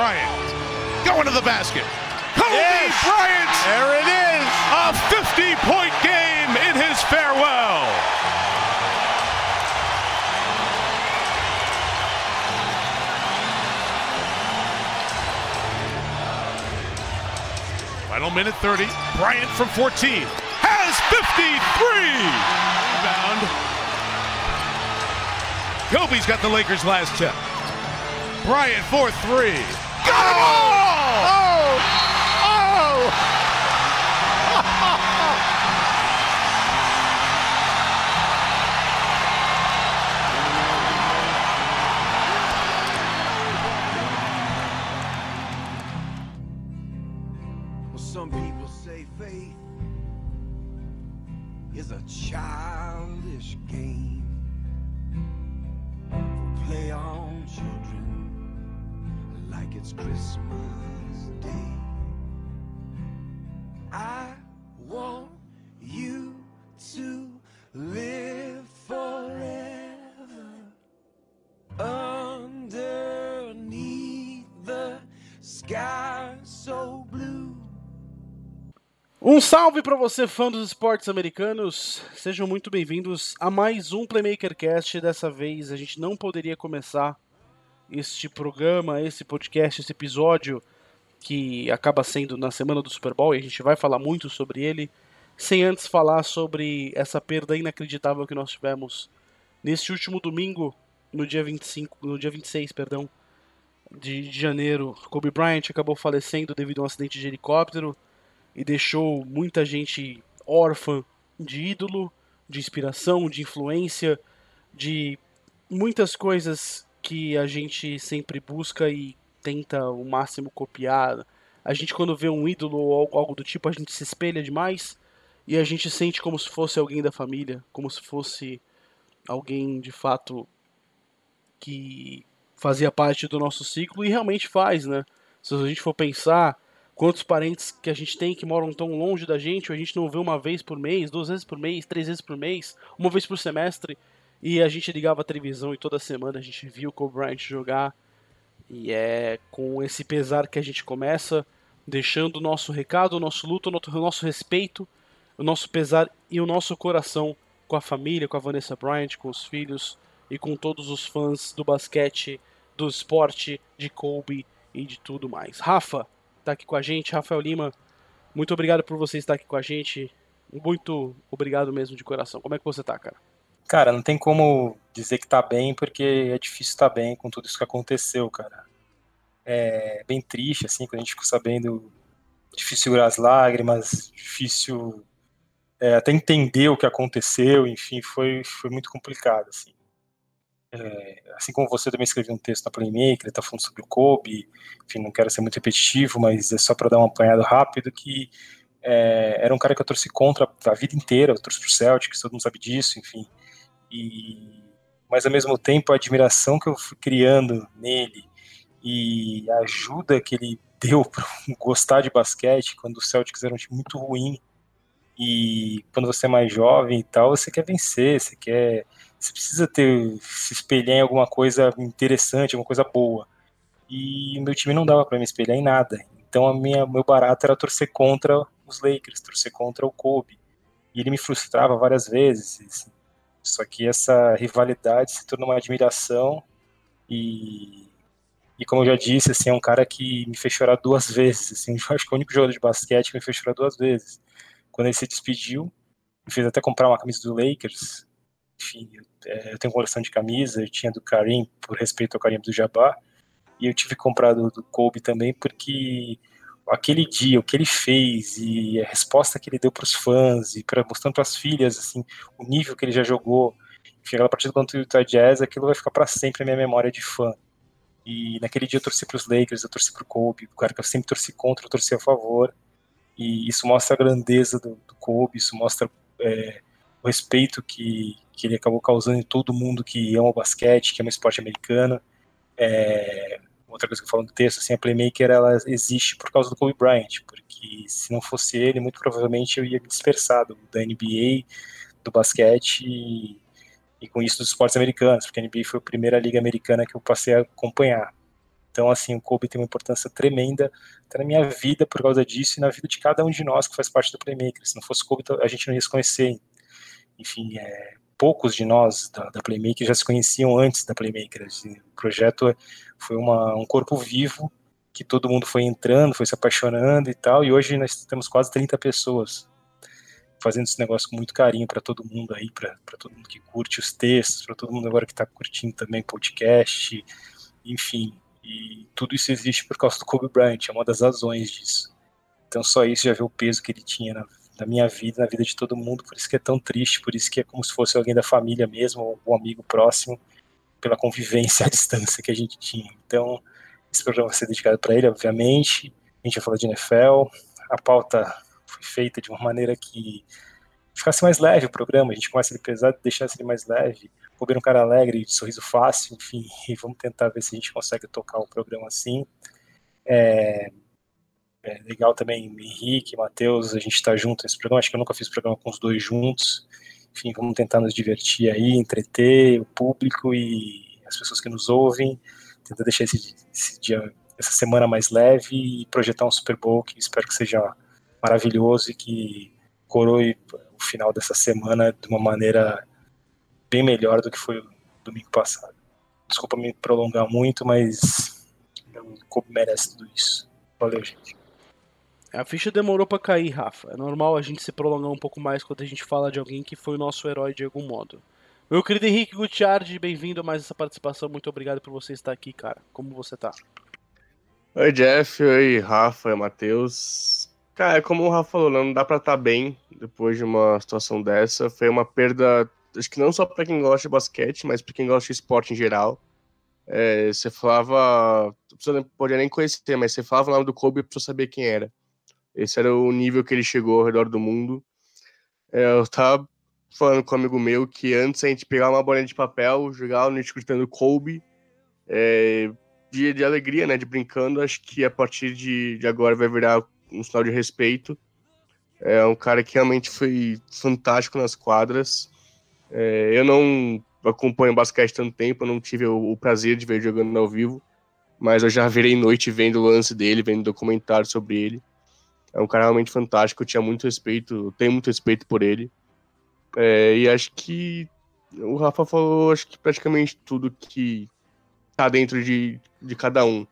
50 here. Bryant going to the basket. Kobe yes. Bryant! There it is! A 50-point game in his farewell. Final minute 30. Bryant from 14 has 53. Rebound. Kobe's got the Lakers last tip. Bryant for three. Got oh! Oh! Christmas Day. I want you to live forever underneath the sky so blue. Um salve para você, fã dos esportes americanos. Sejam muito bem-vindos a mais um Playmaker Cast. Dessa vez a gente não poderia começar este programa, esse podcast, esse episódio que acaba sendo na semana do Super Bowl e a gente vai falar muito sobre ele, sem antes falar sobre essa perda inacreditável que nós tivemos neste último domingo, no dia 25, no dia 26, perdão, de, de janeiro. Kobe Bryant acabou falecendo devido a um acidente de helicóptero e deixou muita gente órfã de ídolo, de inspiração, de influência, de muitas coisas que a gente sempre busca e tenta o máximo copiar. A gente quando vê um ídolo ou algo do tipo, a gente se espelha demais e a gente sente como se fosse alguém da família, como se fosse alguém de fato que fazia parte do nosso ciclo e realmente faz, né? Se a gente for pensar, quantos parentes que a gente tem que moram tão longe da gente, ou a gente não vê uma vez por mês, duas vezes por mês, três vezes por mês, uma vez por semestre, e a gente ligava a televisão e toda semana a gente viu o Kobe Bryant jogar. E é com esse pesar que a gente começa, deixando o nosso recado, o nosso luto, o nosso respeito, o nosso pesar e o nosso coração com a família, com a Vanessa Bryant, com os filhos e com todos os fãs do basquete, do esporte, de Kobe e de tudo mais. Rafa, tá aqui com a gente, Rafael Lima. Muito obrigado por você estar aqui com a gente. Muito obrigado mesmo de coração. Como é que você tá, cara? Cara, não tem como dizer que tá bem, porque é difícil estar tá bem com tudo isso que aconteceu, cara. É bem triste, assim, quando a gente ficou sabendo. Difícil segurar as lágrimas, difícil é, até entender o que aconteceu, enfim, foi, foi muito complicado, assim. É, assim como você também escreveu um texto na Playmaker, está falando sobre o Kobe, enfim, não quero ser muito repetitivo, mas é só para dar um apanhado rápido, que é, era um cara que eu torci contra a vida inteira, eu torci pro Celtics, todo mundo sabe disso, enfim, e, mas ao mesmo tempo a admiração que eu fui criando nele e a ajuda que ele deu para gostar de basquete quando o Celtics era um time muito ruim e quando você é mais jovem e tal, você quer vencer, você quer você precisa ter se espelhar em alguma coisa interessante, alguma coisa boa. E o meu time não dava para me espelhar em nada. Então a minha meu barato era torcer contra os Lakers, torcer contra o Kobe. E ele me frustrava várias vezes. Só que essa rivalidade se tornou uma admiração e e como eu já disse, assim, é um cara que me fez chorar duas vezes, assim, acho que é o único jogador de basquete que me fez chorar duas vezes. Quando ele se despediu, me fez até comprar uma camisa do Lakers, enfim, é, eu tenho coleção de camisa, eu tinha do Karim, por respeito ao Karim do Jabbar, e eu tive que comprar do, do Kobe também, porque aquele dia, o que ele fez e a resposta que ele deu para os fãs e para mostrando para as filhas, assim, o nível que ele já jogou, enfim, aquela partida contra o Utah Jazz, aquilo vai ficar para sempre na minha memória de fã. E naquele dia eu torci para os Lakers, eu torci para o Kobe, o cara que eu sempre torci contra, eu torci a favor. E isso mostra a grandeza do, do Kobe, isso mostra é, o respeito que, que ele acabou causando em todo mundo que ama o basquete, que ama o esporte americano. É, outra coisa que eu falo no texto, assim, a Playmaker ela existe por causa do Kobe Bryant, porque se não fosse ele, muito provavelmente eu ia me dispersar do, da NBA, do basquete e, e, com isso dos esportes americanos, porque a NBA foi a primeira liga americana que eu passei a acompanhar. Então, assim, o Kobe tem uma importância tremenda até na minha vida por causa disso e na vida de cada um de nós que faz parte do Playmaker. Se não fosse o Kobe, a gente não ia se conhecer. Enfim, é, poucos de nós da, da, Playmaker já se conheciam antes da Playmaker. O projeto foi uma, um corpo vivo que todo mundo foi entrando, foi se apaixonando e tal, e hoje nós temos quase 30 pessoas fazendo esse negócio com muito carinho para todo mundo aí, para todo mundo que curte os textos, para todo mundo agora que está curtindo também podcast, enfim. E tudo isso existe por causa do Kobe Bryant, é uma das razões disso. Então só isso já vê o peso que ele tinha na, na minha vida, na vida de todo mundo, por isso que é tão triste, por isso que é como se fosse alguém da família mesmo, um amigo próximo, pela convivência à distância que a gente tinha. Então, esse programa vai ser dedicado para ele, obviamente. A gente vai falar de NFL. A pauta foi feita de uma maneira que ficasse mais leve o programa. A gente começa ele pesado, deixasse ele mais leve. Comer um cara alegre, de sorriso fácil, enfim. E vamos tentar ver se a gente consegue tocar o programa assim. É, é legal também, Henrique, Matheus, a gente está junto nesse programa. Acho que eu nunca fiz programa com os dois juntos. Enfim, vamos tentar nos divertir aí, entreter o público e as pessoas que nos ouvem tentar deixar esse, esse, dia, essa semana mais leve e projetar um Super Bowl que espero que seja maravilhoso e que coroe o final dessa semana de uma maneira bem melhor do que foi domingo passado. Desculpa me prolongar muito, mas o Kobe merece tudo isso. Valeu, gente. A ficha demorou para cair, Rafa. É normal a gente se prolongar um pouco mais quando a gente fala de alguém que foi o nosso herói de algum modo. Meu querido Henrique Gutiardi, bem-vindo a mais essa participação. Muito obrigado por você estar aqui, cara. Como você tá? Oi, Jeff. Oi, Rafa, Matheus. Cara, como o Rafa falou, não dá pra estar tá bem depois de uma situação dessa. Foi uma perda, acho que não só para quem gosta de basquete, mas para quem gosta de esporte em geral. É, você falava, não podia nem conhecer, mas você falava o nome do Kobe pra saber quem era. Esse era o nível que ele chegou ao redor do mundo. É, eu tava falando com um amigo meu que antes a gente pegava uma bolinha de papel, jogava no escutando Kobe, é, de, de alegria, né, de brincando, acho que a partir de, de agora vai virar um sinal de respeito. É um cara que realmente foi fantástico nas quadras. É, eu não acompanho basquete tanto tempo, não tive o, o, prazer de ver jogando ao vivo, mas eu já virei noite vendo o lance dele, vendo documentário sobre ele. É um cara realmente fantástico, eu tinha muito respeito, tenho muito respeito por ele. É, e acho que o Rafa falou, acho que praticamente tudo que tá dentro de, de cada um.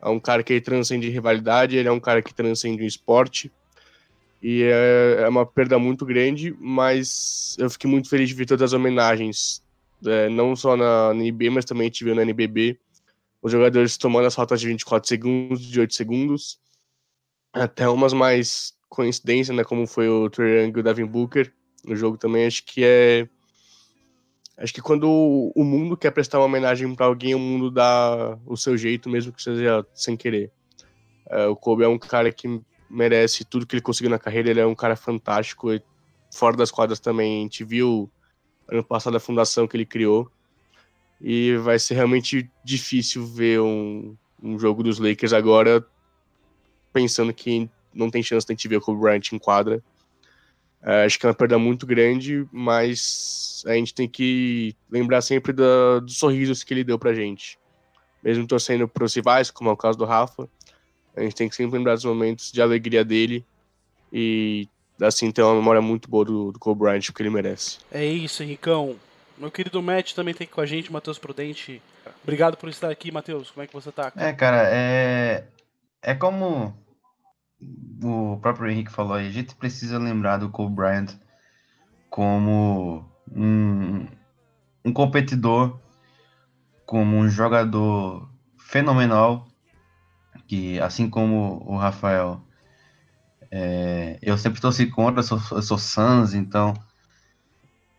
É um cara que transcende rivalidade, ele é um cara que transcende o esporte. E é, é, uma perda muito grande, mas eu fiquei muito feliz de ver todas as homenagens, é, não só na NB, mas também tive na NBB. Os jogadores tomando as faltas de 24 segundos, de 8 segundos, até umas mais coincidência, né, como foi o Trae e o Devin Booker no jogo também. Acho que é. Acho que quando o mundo quer prestar uma homenagem para alguém, o mundo dá o seu jeito, mesmo que seja sem querer. É, o Kobe é um cara que merece tudo que ele conseguiu na carreira, ele é um cara fantástico. Fora das quadras também, a gente viu ano passado a fundação que ele criou. E vai ser realmente difícil ver um, um jogo dos Lakers agora pensando que não tem chance de a gente ver o Kobe Bryant em quadra. É, acho que é uma perda muito grande, mas a gente tem que lembrar sempre da, dos sorrisos que ele deu pra gente. Mesmo torcendo pros rivais, como é o caso do Rafa, a gente tem que sempre lembrar dos momentos de alegria dele e assim ter uma memória muito boa do, do Kobe Bryant, porque ele merece. É isso, Henricão. Meu querido Matt também tem aqui com a gente, Matheus Prudente. Obrigado por estar aqui, Matheus. Como é que você tá? Cara? É, cara, é. É como o próprio Henrique falou aí, a gente precisa lembrar do Kobe Bryant como um, um competidor, como um jogador fenomenal, que assim como o Rafael, é, eu sempre torci contra, eu sou, eu sou Suns, então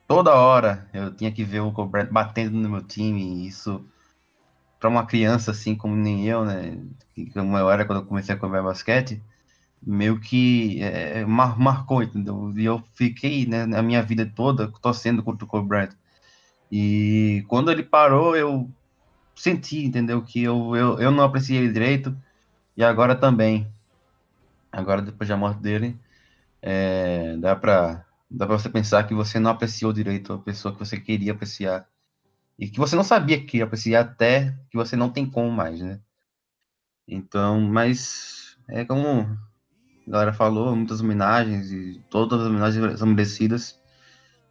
toda hora eu tinha que ver o Kobe Bryant batendo no meu time, e isso para uma criança assim como nem eu, né, como eu era quando eu comecei a comer basquete, meio que é, mar, marcou, entendeu? E eu fiquei, né, na minha vida toda torcendo contra o Kobe Bryant. E quando ele parou, eu senti, entendeu? Que eu, eu, eu não apreciei ele direito, e agora também. Agora, depois da morte dele, é, dá para dá pra você pensar que você não apreciou direito a pessoa que você queria apreciar. E que você não sabia que queria apreciar até que você não tem como mais, né? Então, mas é como a galera falou, muitas homenagens e todas as homenagens são merecidas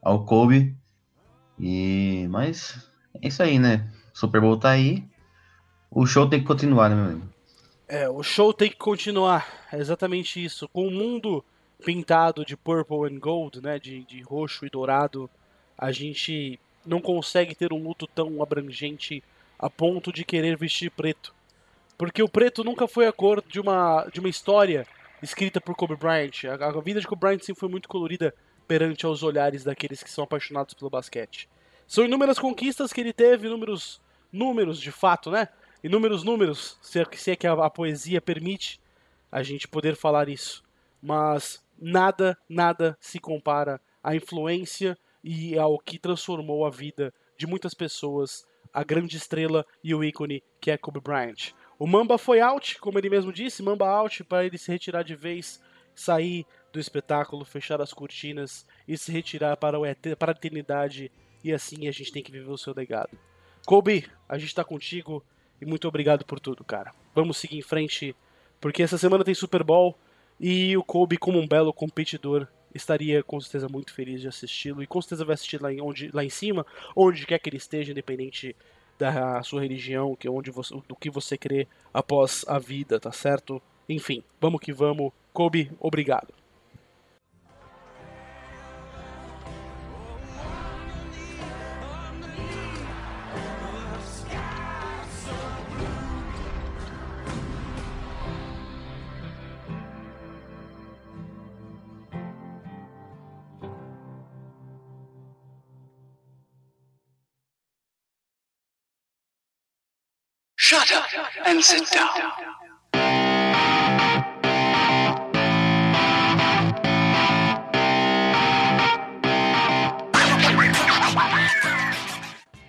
ao Kobe. E mas é isso aí, né? Super Bowl tá aí. O show tem que continuar, né, meu amigo? É, o show tem que continuar. É exatamente isso. Com o mundo pintado de purple and gold, né, de, de roxo e dourado, a gente não consegue ter um luto tão abrangente a ponto de querer vestir preto. Porque o preto nunca foi a cor de uma, de uma história escrita por Kobe Bryant. A, a vida de Kobe Bryant sempre foi muito colorida perante aos olhares daqueles que são apaixonados pelo basquete. São inúmeras conquistas que ele teve, números, números de fato, né? Inúmeros números, se é, se é que a, a poesia permite a gente poder falar isso. Mas nada, nada se compara à influência e ao que transformou a vida de muitas pessoas, a grande estrela e o ícone que é Kobe Bryant. O Mamba foi out, como ele mesmo disse, Mamba out para ele se retirar de vez, sair do espetáculo, fechar as cortinas e se retirar para, o para a eternidade. E assim a gente tem que viver o seu legado. Kobe, a gente está contigo e muito obrigado por tudo, cara. Vamos seguir em frente, porque essa semana tem Super Bowl e o Kobe, como um belo competidor, estaria com certeza muito feliz de assisti-lo e com certeza vai assistir lá em, onde, lá em cima, onde quer que ele esteja, independente da sua religião, que onde você, do que você crê após a vida, tá certo? Enfim, vamos que vamos. Kobe, obrigado. And sit down.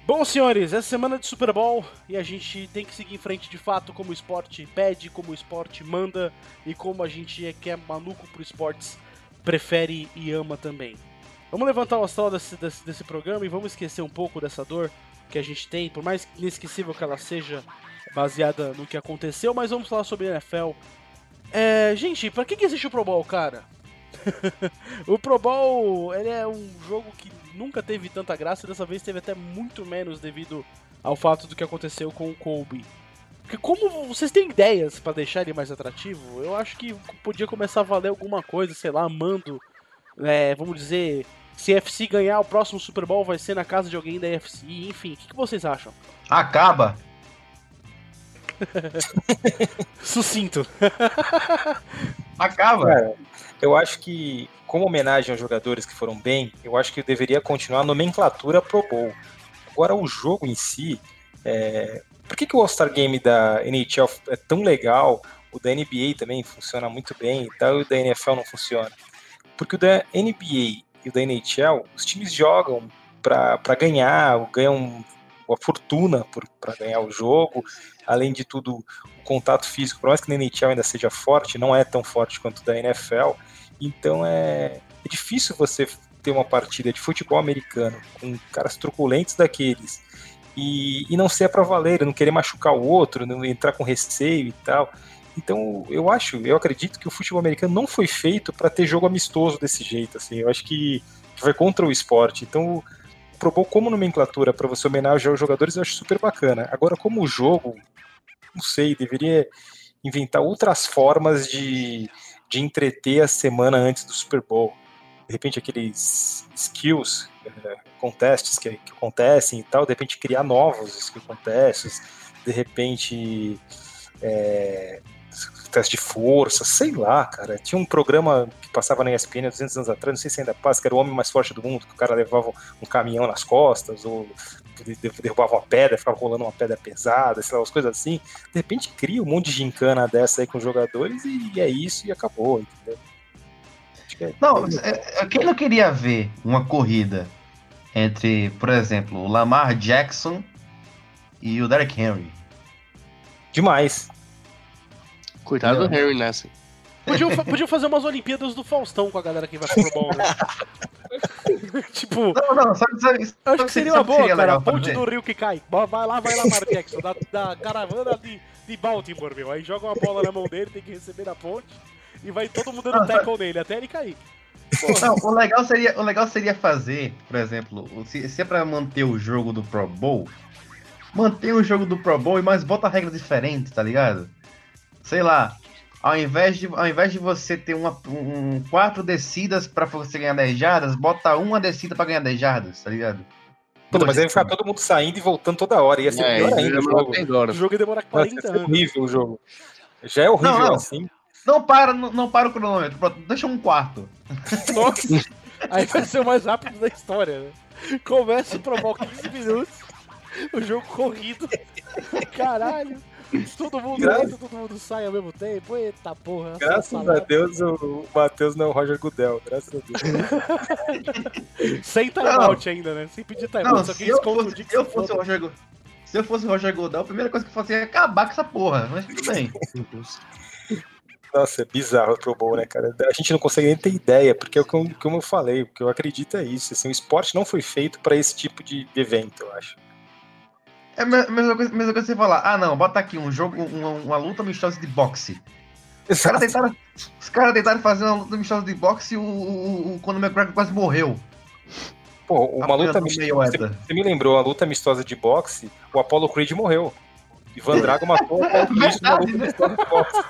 Bom, senhores, essa semana de Super Bowl e a gente tem que seguir em frente de fato como o esporte pede, como o esporte manda e como a gente é que é maluco pro esportes prefere e ama também. Vamos levantar o astral desse, desse, desse programa e vamos esquecer um pouco dessa dor que a gente tem, por mais inesquecível que ela seja, baseada no que aconteceu, mas vamos falar sobre NFL. É, gente, pra que, que existe o Pro Bowl, cara? o Pro Bowl ele é um jogo que nunca teve tanta graça, dessa vez teve até muito menos devido ao fato do que aconteceu com o Kobe. Porque como vocês têm ideias para deixar ele mais atrativo, eu acho que podia começar a valer alguma coisa, sei lá, mando, é, vamos dizer, se a FC ganhar o próximo Super Bowl vai ser na casa de alguém da FC, enfim, o que, que vocês acham? Acaba! Sucinto. Acaba! Cara, eu acho que, como homenagem aos jogadores que foram bem, eu acho que deveria continuar a nomenclatura Pro Bowl. Agora, o jogo em si, é... por que, que o All-Star Game da NHL é tão legal, o da NBA também funciona muito bem e tal, e o da NFL não funciona? Porque o da NBA e o da NHL, os times jogam para ganhar, ganham uma fortuna para ganhar o jogo. Além de tudo, o contato físico, por mais que na NHL ainda seja forte, não é tão forte quanto o da NFL. Então é, é difícil você ter uma partida de futebol americano com caras truculentos daqueles e, e não ser para valer, não querer machucar o outro, não entrar com receio e tal. Então, eu acho, eu acredito que o futebol americano não foi feito para ter jogo amistoso desse jeito, assim. Eu acho que, que vai contra o esporte. Então, o Pro como nomenclatura para você homenagear os jogadores, eu acho super bacana. Agora, como jogo, não sei, deveria inventar outras formas de, de entreter a semana antes do Super Bowl. De repente, aqueles skills, é, contests que, que acontecem e tal, de repente criar novos skill contests, de repente é, teste de força, sei lá, cara. Tinha um programa que passava na ESPN há 200 anos atrás, não sei se ainda passa, que era o homem mais forte do mundo, que o cara levava um caminhão nas costas, ou derrubava uma pedra, ficava rolando uma pedra pesada, sei lá, as coisas assim. De repente cria um monte de gincana dessa aí com os jogadores e é isso e acabou, entendeu? É não, é, quem não queria ver uma corrida entre, por exemplo, o Lamar Jackson e o Derek Henry? Demais. Coitado do Henry nessa. Podiam, podiam fazer umas Olimpíadas do Faustão com a galera que vai pro Bowl, né? tipo, Não, não, sabe, sabe, acho sabe que seria uma sabe boa, cara. legal A ponte do rio que cai. Vai lá, vai lá, Mar Jackson, da, da caravana de, de Baltimore, meu. Aí joga uma bola na mão dele, tem que receber na ponte. E vai todo mundo dando Não, sabe- tackle nele, até ele cair. Não, o legal seria, o legal seria fazer, por exemplo, se, se é pra manter o jogo do Pro Bowl, manter o jogo do Pro Bowl, mas bota regras diferentes, tá ligado? Sei lá, ao invés de, ao invés de você ter uma, um, quatro descidas pra você ganhar 10 jardas, bota uma descida pra ganhar 10 jardas, tá ligado? Puta, mas aí vai ficar todo mundo saindo e voltando toda hora. Ia ser É, pior isso ainda o demora jogo. 10 O jogo ia demorar Nossa, 40 ia ser anos. horrível o jogo. Já é horrível Não, não. assim. Não para, não, não para o cronômetro, pronto, deixa um quarto. Nossa, aí vai ser o mais rápido da história, né? Começa o Pro Bowl 15 minutos, o jogo corrido. Caralho. Todo mundo Gra- entra, todo mundo sai ao mesmo tempo. Eita porra. Graças a. Deus o Matheus não é o Roger Goodell. Graças a Deus. Sem timeout ainda, né? Sem pedir timeout. Só que se eles eu, contam o fosse, dia que se eu se fosse o. Roger Go- se eu fosse o Roger Godal, a primeira coisa que eu fazia é acabar com essa porra, mas tudo bem. Nossa, é bizarro o Pro Bowl, né, cara? A gente não consegue nem ter ideia, porque é o que eu falei, o que eu acredito é isso. Assim, o esporte não foi feito para esse tipo de evento, eu acho. É a me- mesma coisa, mesma coisa que você falar, ah não, bota aqui um jogo, uma, uma luta amistosa de boxe. Os caras tentaram, os caras tentaram fazer uma luta amistosa de boxe e o, o, o Conor McGregor quase morreu. Pô, uma luta amistosa. Você, você me lembrou, a luta amistosa de boxe, o Apollo Creed morreu. Ivan Drago matou o Apollo Creed numa luta amistosa de boxe.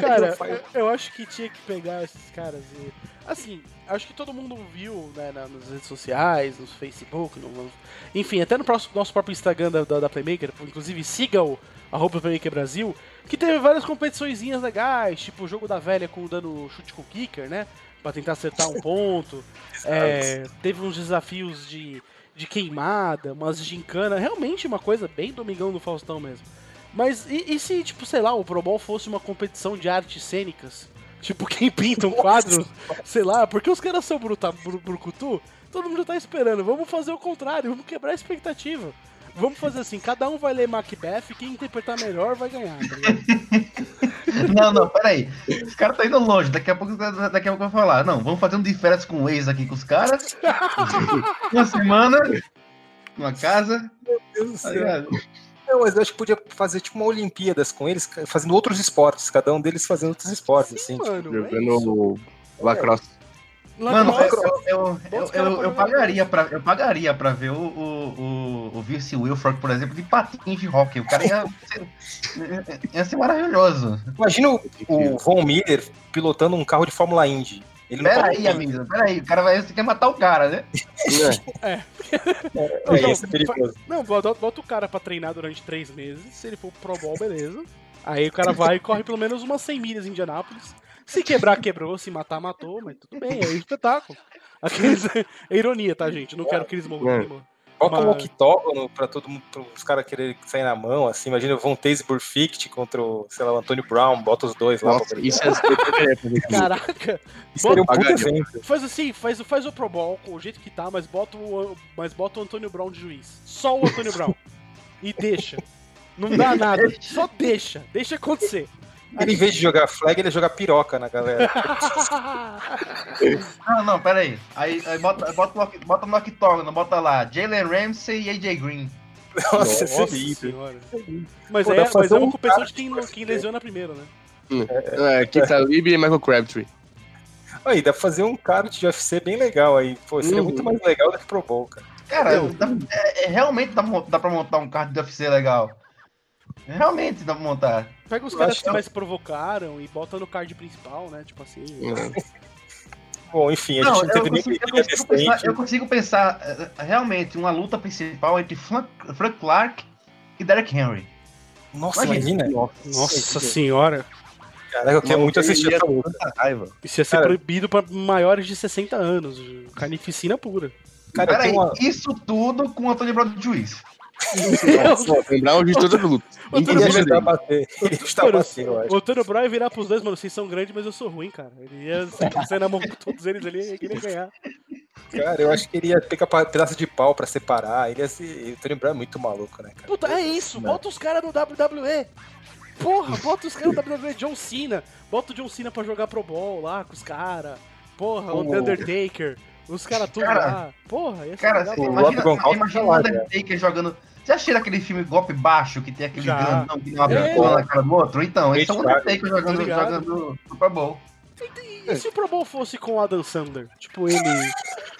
Cara, eu, eu acho que tinha que pegar esses caras e. Assim, acho que todo mundo viu, né, na- nas redes sociais, no Facebook, no, enfim, até no próximo, nosso próprio Instagram da, da, da Playmaker, inclusive siga o arroba Playmaker Brasil, que teve várias competiçõezinhas legais, tipo o jogo da velha com dando chute com kicker, né? Pra tentar acertar um ponto. É, teve uns desafios de, de queimada, umas gincana, realmente uma coisa bem Domingão do Faustão mesmo. Mas e, e se, tipo, sei lá, o Pro Bowl fosse uma competição de artes cênicas? Tipo, quem pinta um quadro, sei lá, porque os caras são bruta, bru, brucutu, todo mundo tá esperando. Vamos fazer o contrário, vamos quebrar a expectativa. Vamos fazer assim, cada um vai ler Macbeth quem interpretar melhor vai ganhar, tá? Não, não, peraí. Os caras estão indo longe, daqui a pouco daqui a pouco eu vou falar. Não, vamos fazer um de férias com o ex aqui com os caras. Uma semana, uma casa, Meu Deus do tá céu. Não, mas eu acho que podia fazer tipo uma Olimpíadas com eles, fazendo outros esportes, cada um deles fazendo outros esportes, assim. tipo, Mano, é lacrosse. Mano, eu, Lacrosse. eu, eu, Bota eu, eu, eu pagaria pra, eu pagaria pra ver o, o, o, o Vince Wilfork, por exemplo, de patins de hockey. O cara ia ser, ia ser maravilhoso. Imagina o, o Von Miller pilotando um carro de Fórmula Indy. Ele não Pera fala aí, nada. amigo, pera aí. O cara vai, você quer matar o cara, né? É. Não, É, não, ia ser perigoso. Não, bota, o cara pra treinar durante três meses. Se ele for pro Bowl, beleza. Aí o cara vai e corre pelo menos umas 100 milhas em Indianápolis. Se quebrar, quebrou. Se matar, matou. Mas tudo bem, é espetáculo. Aqueles... É ironia, tá, gente? Não quero que eles morram. É. Bota um Mas- octógono pra todo mundo, para os caras quererem sair na mão, assim. Imagina o Von Taze Burfict contra o, sei lá, o Antônio Brown, bota os dois lá. Nossa, pra isso é isso. Caraca, Isso seria um puta evento. faz assim, faz, faz o Pro Bowl com o jeito que tá, mas bota o, mas bota o Antônio Brown de juiz. Só o Antônio Brown. E deixa. Não dá nada. Só deixa. Deixa acontecer. Ele, em vez de jogar flag, ele ia jogar piroca na galera. Não, não, pera aí. Aí, aí bota, bota, bota no octógono, bota lá Jalen Ramsey e AJ Green. Nossa, Nossa seria. senhora. Mas, Pô, é, dá pra mas fazer é uma um competição de quem, quem lesiona primeiro, né? É, Keith Talib e Michael Crabtree. Aí, dá pra fazer um kart de UFC bem legal aí. Pô, seria Uhum. muito mais legal do que Pro Bowl, cara. Cara, dá- é, é- realmente dá, dá pra montar um card de UFC legal. Realmente dá pra montar. Pega os Eu caras que que- mais provocaram e bota no card principal, né? Tipo assim. Bom, enfim, a Não, gente não eu teve nem consigo, eu, briga consigo pensar, eu consigo pensar eh, realmente uma luta principal entre Frank, Frank Clark e Derek Henry. Nossa, Imagina. imagina. Nossa senhora. Caraca, eu quero muito assistir essa luta. Raiva. Isso ia ser Cara- proibido pra maiores de 60 anos. Carnificina pura. Cara, eu Peraí, uma... isso tudo com o Antônio Brown de juiz. Lembrar o juiz todo luto. Ele eu acho. O Antônio Brown ia virar pros dois, mano. Vocês são grandes, mas eu sou ruim, cara. Ele ia sair na mão com todos eles ali e queria ganhar. Cara, eu acho que ele ia pegar pedaço de pau pra separar. Ele ia ser... O Tony Brown é muito maluco, né, cara? Puta, é isso. Bota os caras no WWE. Porra, bota os caras no WWE. John Cena. Bota o John Cena pra jogar Pro Bowl lá com os caras. Porra, o Undertaker. Os caras tudo Cara, lá. Porra, ia ser Cara, legal o imagina, imagina o Undertaker jogando. Já assistiu aquele filme Golpe Baixo, que tem aquele Já. grandão que dá uma É. pistola na cara do outro? Então, esse é o Gente, Undertaker jogando, jogando Super Bowl. E se o Pro Bowl fosse com o Adam Sandler? Tipo, ele.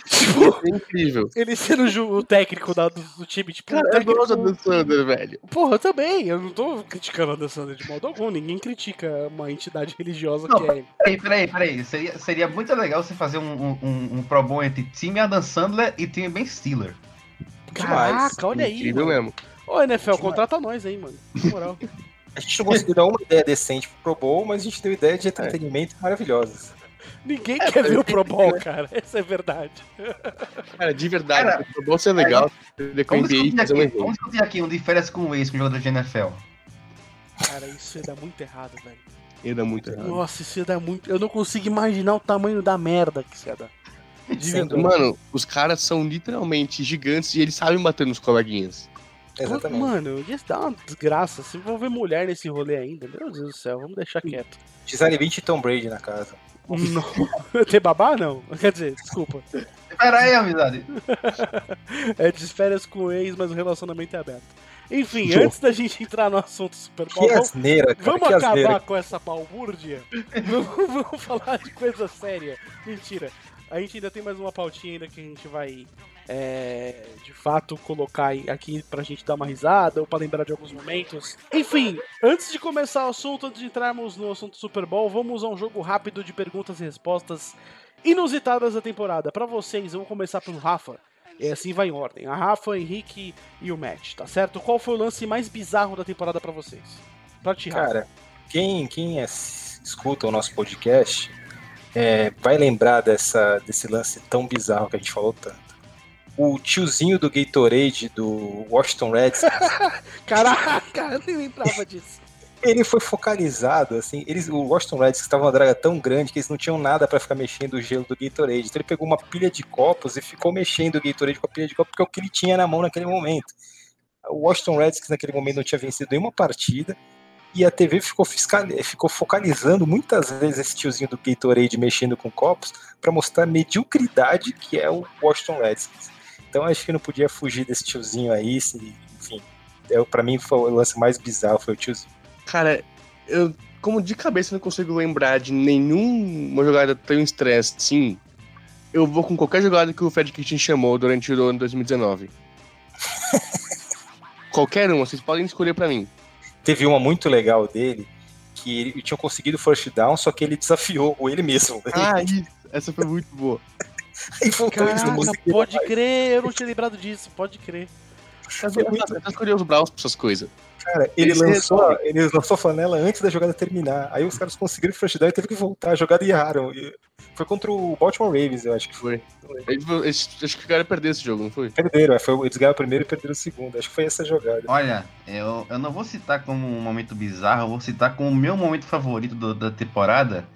tipo, É incrível. ele sendo o técnico da- do, do time, tipo, Cara, o eu técnico... gosto do Sander, velho. Porra, eu também. Eu não tô criticando o Adam Sandler de modo algum. Ninguém critica uma entidade religiosa Não, que é. Peraí, peraí, peraí. Seria, seria muito legal você fazer um, um, um- um Pro Bowl entre time Adam Sandler e time Ben Stiller. Caraca, olha aí. Incrível Mano. mesmo. Ô, NFL, contrata nós aí, mano. Na moral. A gente não conseguiu dar uma ideia decente pro Pro Bowl, mas a gente deu ideia de entretenimento maravilhosas. Ninguém quer ver o Pro Bowl, cara. Essa é verdade. Cara, de verdade, Cara, o Pro ser legal. Ele com Vamos discutir, um aqui, vamos discutir aqui um diferença com o ex com jogador de NFL. Cara, isso ia dar muito errado, velho. Ele é muito errado. Nossa, isso ia dar muito. Eu não consigo imaginar o tamanho da merda que isso ia dar. Verdade. Mano, os caras são literalmente gigantes e eles sabem bater nos coleguinhas. Exatamente. Mano, ia dar uma desgraça. Se envolver mulher nesse rolê ainda, meu Deus do céu, vamos deixar quieto. Gisele 20 e Tom Brady na casa. Não. Ter babá, não. Quer dizer, desculpa. Pera aí, amizade. É de férias com o ex, mas o relacionamento é aberto. Enfim, antes da gente entrar no assunto Super Bowl, Que vamos, asneira, cara. vamos que acabar asneira. com essa balbúrdia? vamos, vamos falar de coisa séria. Mentira. A gente ainda tem mais uma pautinha ainda que a gente vai, é, de fato, colocar aqui pra gente dar uma risada ou pra lembrar de alguns momentos. Enfim, antes de começar o assunto, antes de entrarmos no assunto Super Bowl, vamos a um jogo rápido de perguntas e respostas inusitadas da temporada. Pra vocês, vou começar pelo Rafa. E assim vai em ordem. A Rafa, Henrique e o Matt, tá certo? Qual foi o lance mais bizarro da temporada pra vocês? Pra ti, Rafa. Cara, quem, quem é- escuta o nosso podcast é, vai lembrar dessa, desse lance tão bizarro que a gente falou tanto. O tiozinho do Gatorade do Washington Redskins, Caraca, eu nem lembrava disso. ele foi focalizado, assim, eles, o Washington Redskins estava uma draga tão grande que eles não tinham nada pra ficar mexendo o gelo do Gatorade. Então ele pegou uma pilha de copos e ficou mexendo o Gatorade com a pilha de copos, porque é o que ele tinha na mão naquele momento. O Washington Redskins naquele momento não tinha vencido nenhuma partida e a TV ficou, fiscal, ficou focalizando muitas vezes esse tiozinho do Gatorade mexendo com copos para mostrar a mediocridade que é o Washington Redskins. Então acho que não podia fugir desse tiozinho aí, se, enfim. É, para mim foi o lance mais bizarro, foi o tiozinho. Cara, eu, como de cabeça não consigo lembrar de nenhuma jogada tão estresse assim, eu vou com qualquer jogada que o Fred Kitchen chamou durante o ano 2019. qualquer uma, vocês podem escolher pra mim. Teve uma muito legal dele, que ele tinha conseguido first down, só que ele desafiou ele mesmo. Ah, isso. Essa foi muito boa. e voltou isso, não Caraca, pode mais. crer, eu não tinha lembrado disso, pode crer. Eu escolhi os Browns pra essas coisas. Cara, ele Eles lançou, ele lançou a flanela antes da jogada terminar. Aí os caras conseguiram first down e teve que voltar. A jogada e erraram. E foi contra o Baltimore Ravens, eu acho que foi. Eles, eles, acho que o cara perder esse jogo, não foi? Perderam, é, foi, eles ganharam o primeiro e perderam o segundo. Acho que foi essa jogada. Olha, eu, eu não vou citar como um momento bizarro, eu vou citar como o meu momento favorito do- da temporada.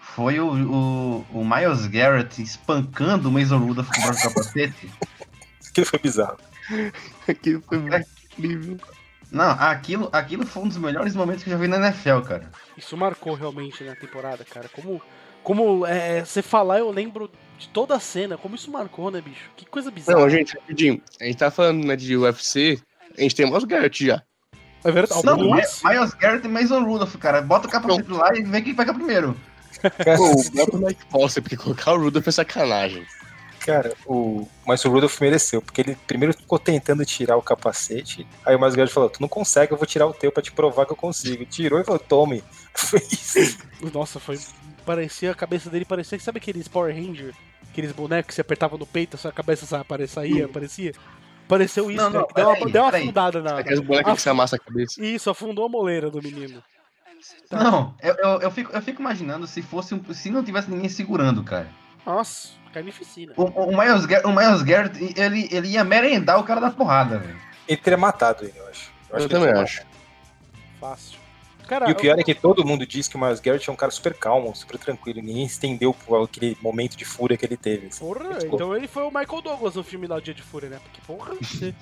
Foi o, o, o Miles Garrett espancando o Mason Rudolph com o próprio capacete. Aquilo foi bizarro. Aquilo foi muito incrível. Não, aquilo, aquilo foi um dos melhores momentos que eu já vi na NFL, cara. Isso marcou realmente na temporada, cara. Como, como é, você falar, eu lembro de toda a cena, como isso marcou, né, bicho? Que coisa bizarra. Não, gente, rapidinho. A gente tá falando né, de UFC, a gente tem o Miles Garrett já. É verdade. Não, Miles Garrett e Mason Rudolph, cara. Bota o capacete lá e vê quem pega primeiro. Pô, bota o Mike Foster, porque colocar o Rudolph é sacanagem. Cara, o... mas o Rudolph mereceu, porque ele primeiro ficou tentando tirar o capacete, aí o mais grande falou, tu não consegue, eu vou tirar o teu pra te provar que eu consigo. Tirou e falou, tome. Foi isso. Nossa, foi. Parecia a cabeça dele, parecia. Sabe aqueles Power Ranger? Aqueles bonecos que você apertava no peito, a sua cabeça sa- apare- saía, parecia? Pareceu isso, Não, cara, não, deu uma, deu uma afundada na. Aqueles bonecos que você amassa a cabeça. Isso, afundou a moleira do menino. Tá. Não, eu, eu, eu fico, eu fico imaginando se fosse um, se não tivesse ninguém segurando, cara. Nossa, carnificina. O, o, o Miles, Gar- o Miles Garrett, ele, ele ia merendar o cara da porrada, velho. Ele teria matado ele, eu acho. Eu que ele também acho. Fácil. Cara, E o pior é que todo mundo diz que o Miles Garrett é um cara super calmo, super tranquilo. Ninguém estendeu por aquele momento de fúria que ele teve. assim. Porra, Desculpa. então ele foi o Michael Douglas no filme lá, Dia de Fúria, né? Porque, porra, você...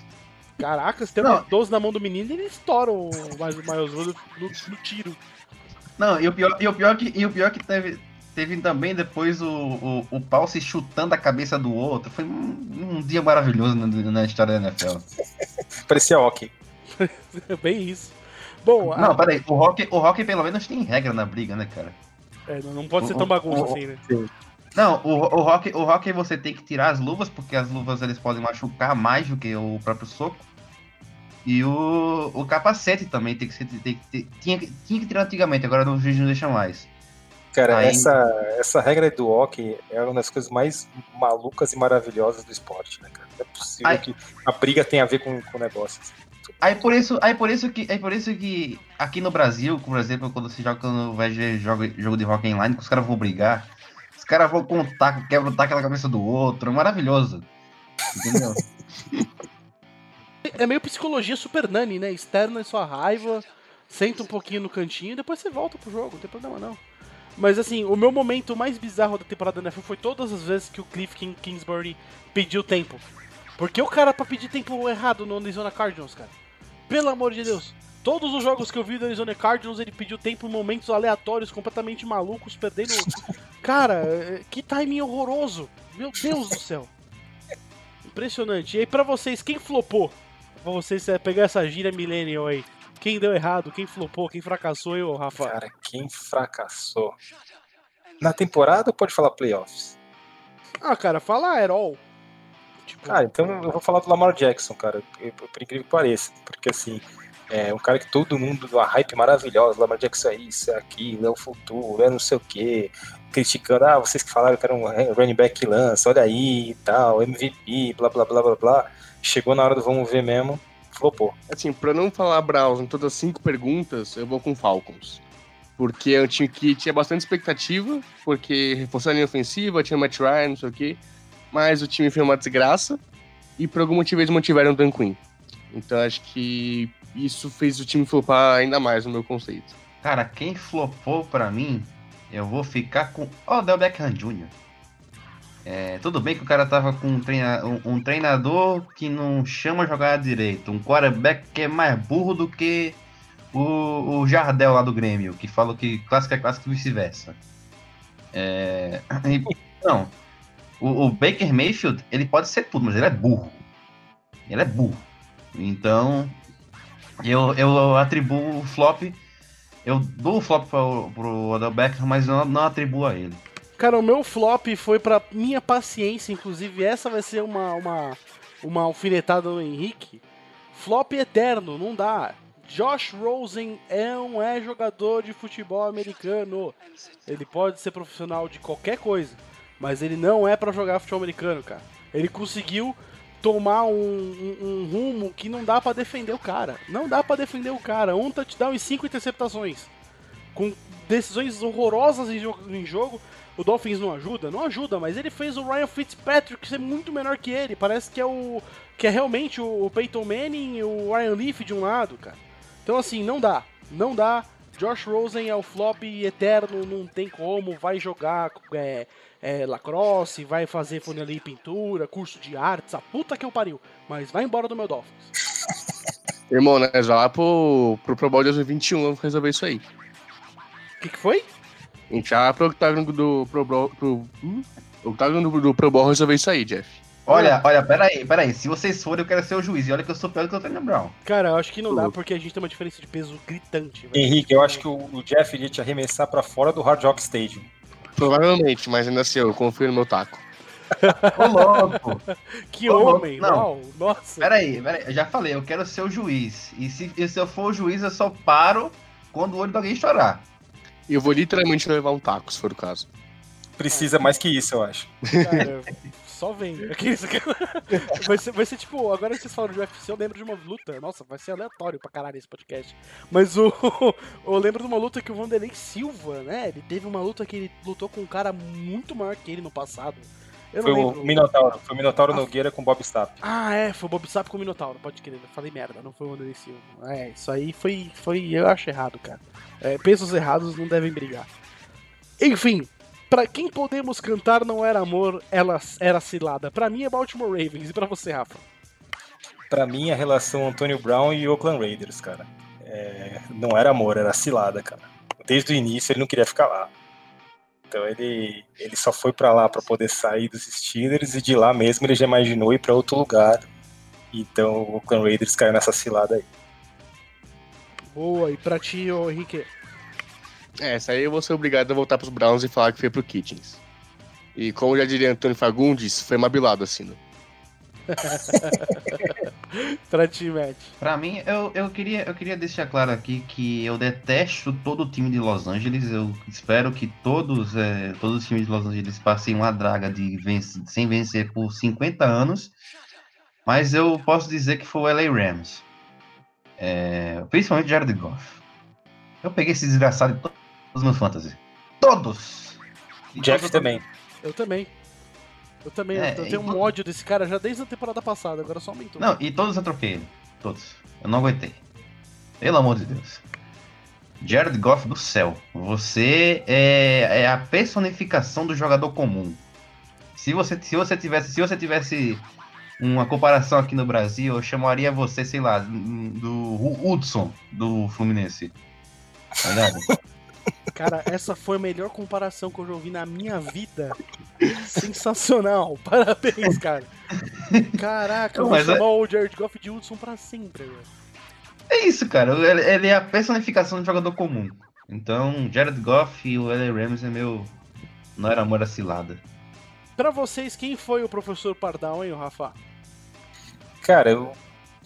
Caraca, se tem uma 12 na mão do menino, ele estoura o Miles, o Miles Rudolph no, no tiro. Não, e o pior, e o pior que, e o pior que teve, teve também depois o, o, o pau se chutando a cabeça do outro. Foi um, um dia maravilhoso na, na história da NFL. Parecia ok. É bem isso. Bom, a- Não, peraí, o rock, o rock pelo menos tem regra na briga, né, cara? é, não não pode ser o- tão bagunça o- assim, né? Não, o, o rock, o rock você tem que tirar as luvas, porque as luvas eles podem machucar mais do que o próprio soco. E o, o capacete também tem que ser. Tem, que ter- tinha, que- tinha que tirar antigamente, agora o juiz não deixa mais. Cara, Aí- essa, essa regra do hockey é uma das coisas mais malucas e maravilhosas do esporte, né, cara? Não é possível Ai. que a briga tenha a ver com com o negócio. assim. Aí por isso, aí por isso que, aí por isso que aqui no Brasil, por exemplo, quando você joga quando vai ver jogo, jogo de rock online, que os caras vão brigar, os caras vão com taco, quebram o taco na cabeça do outro, é maravilhoso. Entendeu? É meio psicologia super nani, né? Externa sua raiva, senta um pouquinho no cantinho e depois você volta pro jogo, não tem problema não. Mas assim, o meu momento mais bizarro da temporada da NFL foi todas as vezes que o Cliff King Kingsbury pediu tempo. Porque o cara pra pedir tempo errado no Arizona Cardinals, cara. Pelo amor de Deus. Todos os jogos que eu vi do Arizona Cardinals, ele pediu tempo em momentos aleatórios, completamente malucos, perdendo. Cara, eh, que timing horroroso. Meu Deus do céu. Impressionante. E aí, pra vocês, quem flopou? Pra vocês eh, pegar essa gíria millennial aí. Quem deu errado, quem flopou, quem fracassou, eu, Rafa. Cara, quem fracassou? Na temporada ou pode falar playoffs? Ah, cara, fala Herol. Tipo, Cara, então eu vou falar do Lamar Jackson, cara, por incrível que pareça. Porque assim, é um cara que todo mundo, uma hype maravilhosa, Lamar Jackson é isso, é aquilo, é o futuro, é não sei o quê. Criticando, ah, vocês que falaram que era um running back que lança, olha aí e tal, MVP, blá blá blá blá blá. Chegou na hora do vamos ver mesmo, flopou. Assim, pra não falar Browns em todas as cinco perguntas, eu vou com Falcons. Porque é um time que tinha bastante expectativa, porque reforçou a linha ofensiva, tinha o Matt Ryan, não sei o quê. Mas o time foi uma desgraça, e por algum motivo eles mantiveram o Dan Quinn. Então acho que isso fez o time flopar ainda mais no meu conceito. Cara, quem flopou pra mim, eu vou ficar com Odell Beckham Jr. É, tudo bem que o cara tava com um, treina- um- um treinador que não chama jogar direito, um quarterback que é mais burro do que o, o Jardel lá do Grêmio, que fala que clássico é clássico e vice-versa. É, não, o, o Baker Mayfield, ele pode ser tudo, mas ele é burro. Ele é burro. Então, eu, eu atribuo o flop eu dou o flop pro, pro Odell mas não, não atribuo a ele. Cara, o meu flop foi pra minha paciência, inclusive essa vai ser uma, uma, uma alfinetada no Henrique. Flop eterno, não dá. Josh Rosen é um é jogador de futebol americano. Ele pode ser profissional de qualquer coisa, mas ele não é pra jogar futebol americano, cara. Ele conseguiu tomar um, um- um rumo que não dá pra defender o cara. Não dá pra defender o cara. Um touchdown e cinco interceptações. Com decisões horrorosas em jogo, em jogo. O Dolphins não ajuda? Não ajuda, mas ele fez o Ryan Fitzpatrick ser muito menor que ele. Parece que é o. que é realmente o Peyton Manning e o Ryan Leaf de um lado, cara. Então assim, não dá. Não dá. Josh Rosen é o flop eterno, não tem como, vai jogar é, é, lacrosse, vai fazer funilaria e pintura, curso de artes, a puta que eu pariu. Mas vai embora do meu Dolphins. Irmão, né? Já lá pro, pro Pro Bowl de 2021 vamos resolver isso aí. O que, que foi? A gente já pro octágono do Pro Bowl. Pro, hum? octágono do, do Pro Bowl resolver isso aí, Jeff. Olha, olha, peraí, peraí. Se vocês forem, eu quero ser o juiz. E olha que eu sou pior do que o Tony Brown. Cara, eu acho que não dá porque a gente tem uma diferença de peso gritante. velho. Henrique, eu acho que o, o Jeff iria te arremessar pra fora do Hard Rock Stadium. Provavelmente, mas ainda assim, eu confio no meu taco. Ô, louco! Que Ô, louco, homem, não. uau, nossa. Peraí, peraí. Eu já falei, eu quero ser o juiz. E se, e se eu for o juiz, eu só paro quando o olho de alguém chorar. Eu vou literalmente levar um taco, se for o caso. Precisa mais que isso, eu acho. Cara, só vem. Vai ser, vai ser tipo, agora que vocês falam de UFC, eu lembro de uma luta. Nossa, vai ser aleatório pra caralho esse podcast. Mas o. Eu lembro de uma luta que o Vanderlei Silva, né? Ele teve uma luta que ele lutou com um cara muito maior que ele no passado. Foi o. Minotauro. Foi o Minotauro Nogueira com Bob Stapp. Ah, é, foi o Bob Sapp com o Minotauro, pode crer. Eu falei merda, não foi o Vanderlei Silva. É, isso aí foi, foi. Eu acho errado, cara. É, pesos errados não devem brigar. Enfim, pra quem podemos cantar não era amor, ela era cilada. Pra mim é Baltimore Ravens. E pra você, Rafa? Pra mim, a relação Antonio Brown e Oakland Raiders, cara. É, não era amor, era cilada, cara. Desde o início ele não queria ficar lá. Então ele, ele só foi pra lá pra poder sair dos Steelers e de lá mesmo ele já imaginou ir pra outro lugar. Então o Oakland Raiders caiu nessa cilada aí. Boa, e pra ti, ô Henrique? É, essa aí eu vou ser obrigado a voltar pros Browns e falar que foi pro Kitchens. E como já diria Antônio Fagundes, foi mabilado assim. Né? pra ti, Matt. Pra mim, eu, eu, queria, eu queria deixar claro aqui que eu detesto todo o time de Los Angeles. Eu espero que todos, é, todos os times de Los Angeles passem uma draga de vence, sem vencer por 50 anos. Mas eu posso dizer que foi o LA Rams. É, principalmente Jared Goff. Eu peguei esse desgraçado em todos os meus fantasy. Todos! E Jeff todos- também. Eu também. Eu também, É, eu tenho um então- ódio desse cara já desde a temporada passada, agora só aumentou. Não, e todos eu troquei ele. Todos. Eu não aguentei. Pelo amor de Deus. Jared Goff do céu. Você é, é a personificação do jogador comum. Se você, se você tivesse, se você tivesse uma comparação aqui no Brasil, eu chamaria você, sei lá, do Hudson do Fluminense. Tá ligado? Cara, essa foi a melhor comparação que eu já ouvi na minha vida. Sensacional. Parabéns, cara. Caraca, eu Não, vou mas é- chamar o Jared Goff de Hudson pra sempre, velho. É isso, cara. Ele, ele é a personificação do jogador comum. Então, Jared Goff e o LA Rams é meu. Não era amor a cilada. Pra vocês, quem foi o professor Pardal, hein, o Rafa? Cara, eu,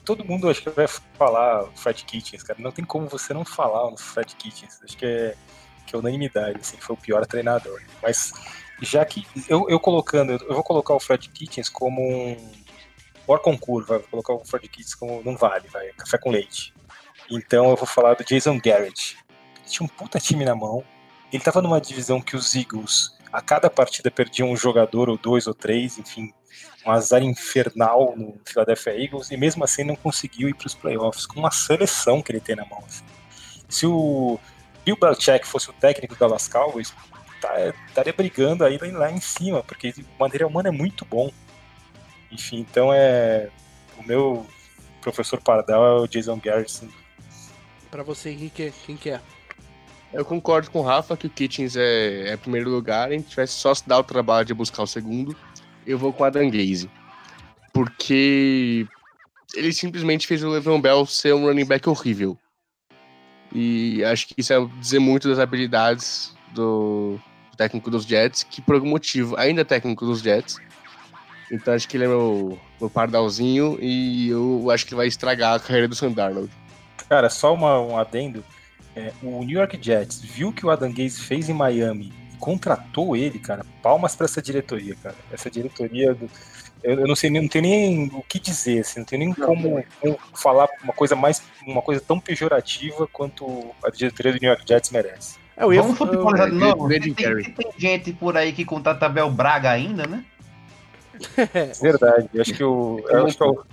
todo mundo acho que vai falar o Fred Kitchens, cara. Não tem como você não falar no Fred Kitchens. Acho que é, que é unanimidade, assim, foi o pior treinador. Mas já que eu, eu colocando, eu vou colocar o Fred Kitchens como um hors concurso, vai, vou colocar o Fred Kitchens como não vale, vai, café com leite. Então eu vou falar do Jason Garrett. Ele tinha um puta time na mão. Ele tava numa divisão que os Eagles a cada partida perdiam um jogador ou dois ou três, enfim, um azar infernal no Philadelphia Eagles e mesmo assim não conseguiu ir para os playoffs com uma seleção que ele tem na mão. assim. Se o Bill Belichick fosse o técnico do Dallas Cowboys, tá- estaria brigando aí lá em cima, porque o material humano é muito bom. Enfim, então é o meu professor Pardal é o Jason Garrison. Pra você, Henrique, quem que é? Eu concordo com o Rafa que o Kitchens é, é primeiro lugar. A gente tivesse só se dar o trabalho de buscar o segundo. Eu vou com a Dan Gaze. Porque ele simplesmente fez o Le'Veon Bell ser um running back horrível. E acho que isso é dizer muito das habilidades do técnico dos Jets, que por algum motivo ainda é técnico dos Jets. Então acho que ele é meu, meu pardalzinho e eu acho que vai estragar a carreira do Sam Darnold. Cara, só uma, um adendo. É, o New York Jets viu que o Adam Gaze fez em Miami contratou ele, cara. Palmas pra essa diretoria, cara. Essa diretoria. do- eu, eu não sei, nem- não tenho nem o que dizer, assim, não tenho nem como, como falar uma coisa mais, uma coisa tão pejorativa quanto a diretoria do New York Jets merece. É, eu ia, Vamos futebolizar de eu- novo. eu- Tem, tem- gente por aí que contrata Abel Braga ainda, né? Verdade. Eu acho que o, eu acho que é o,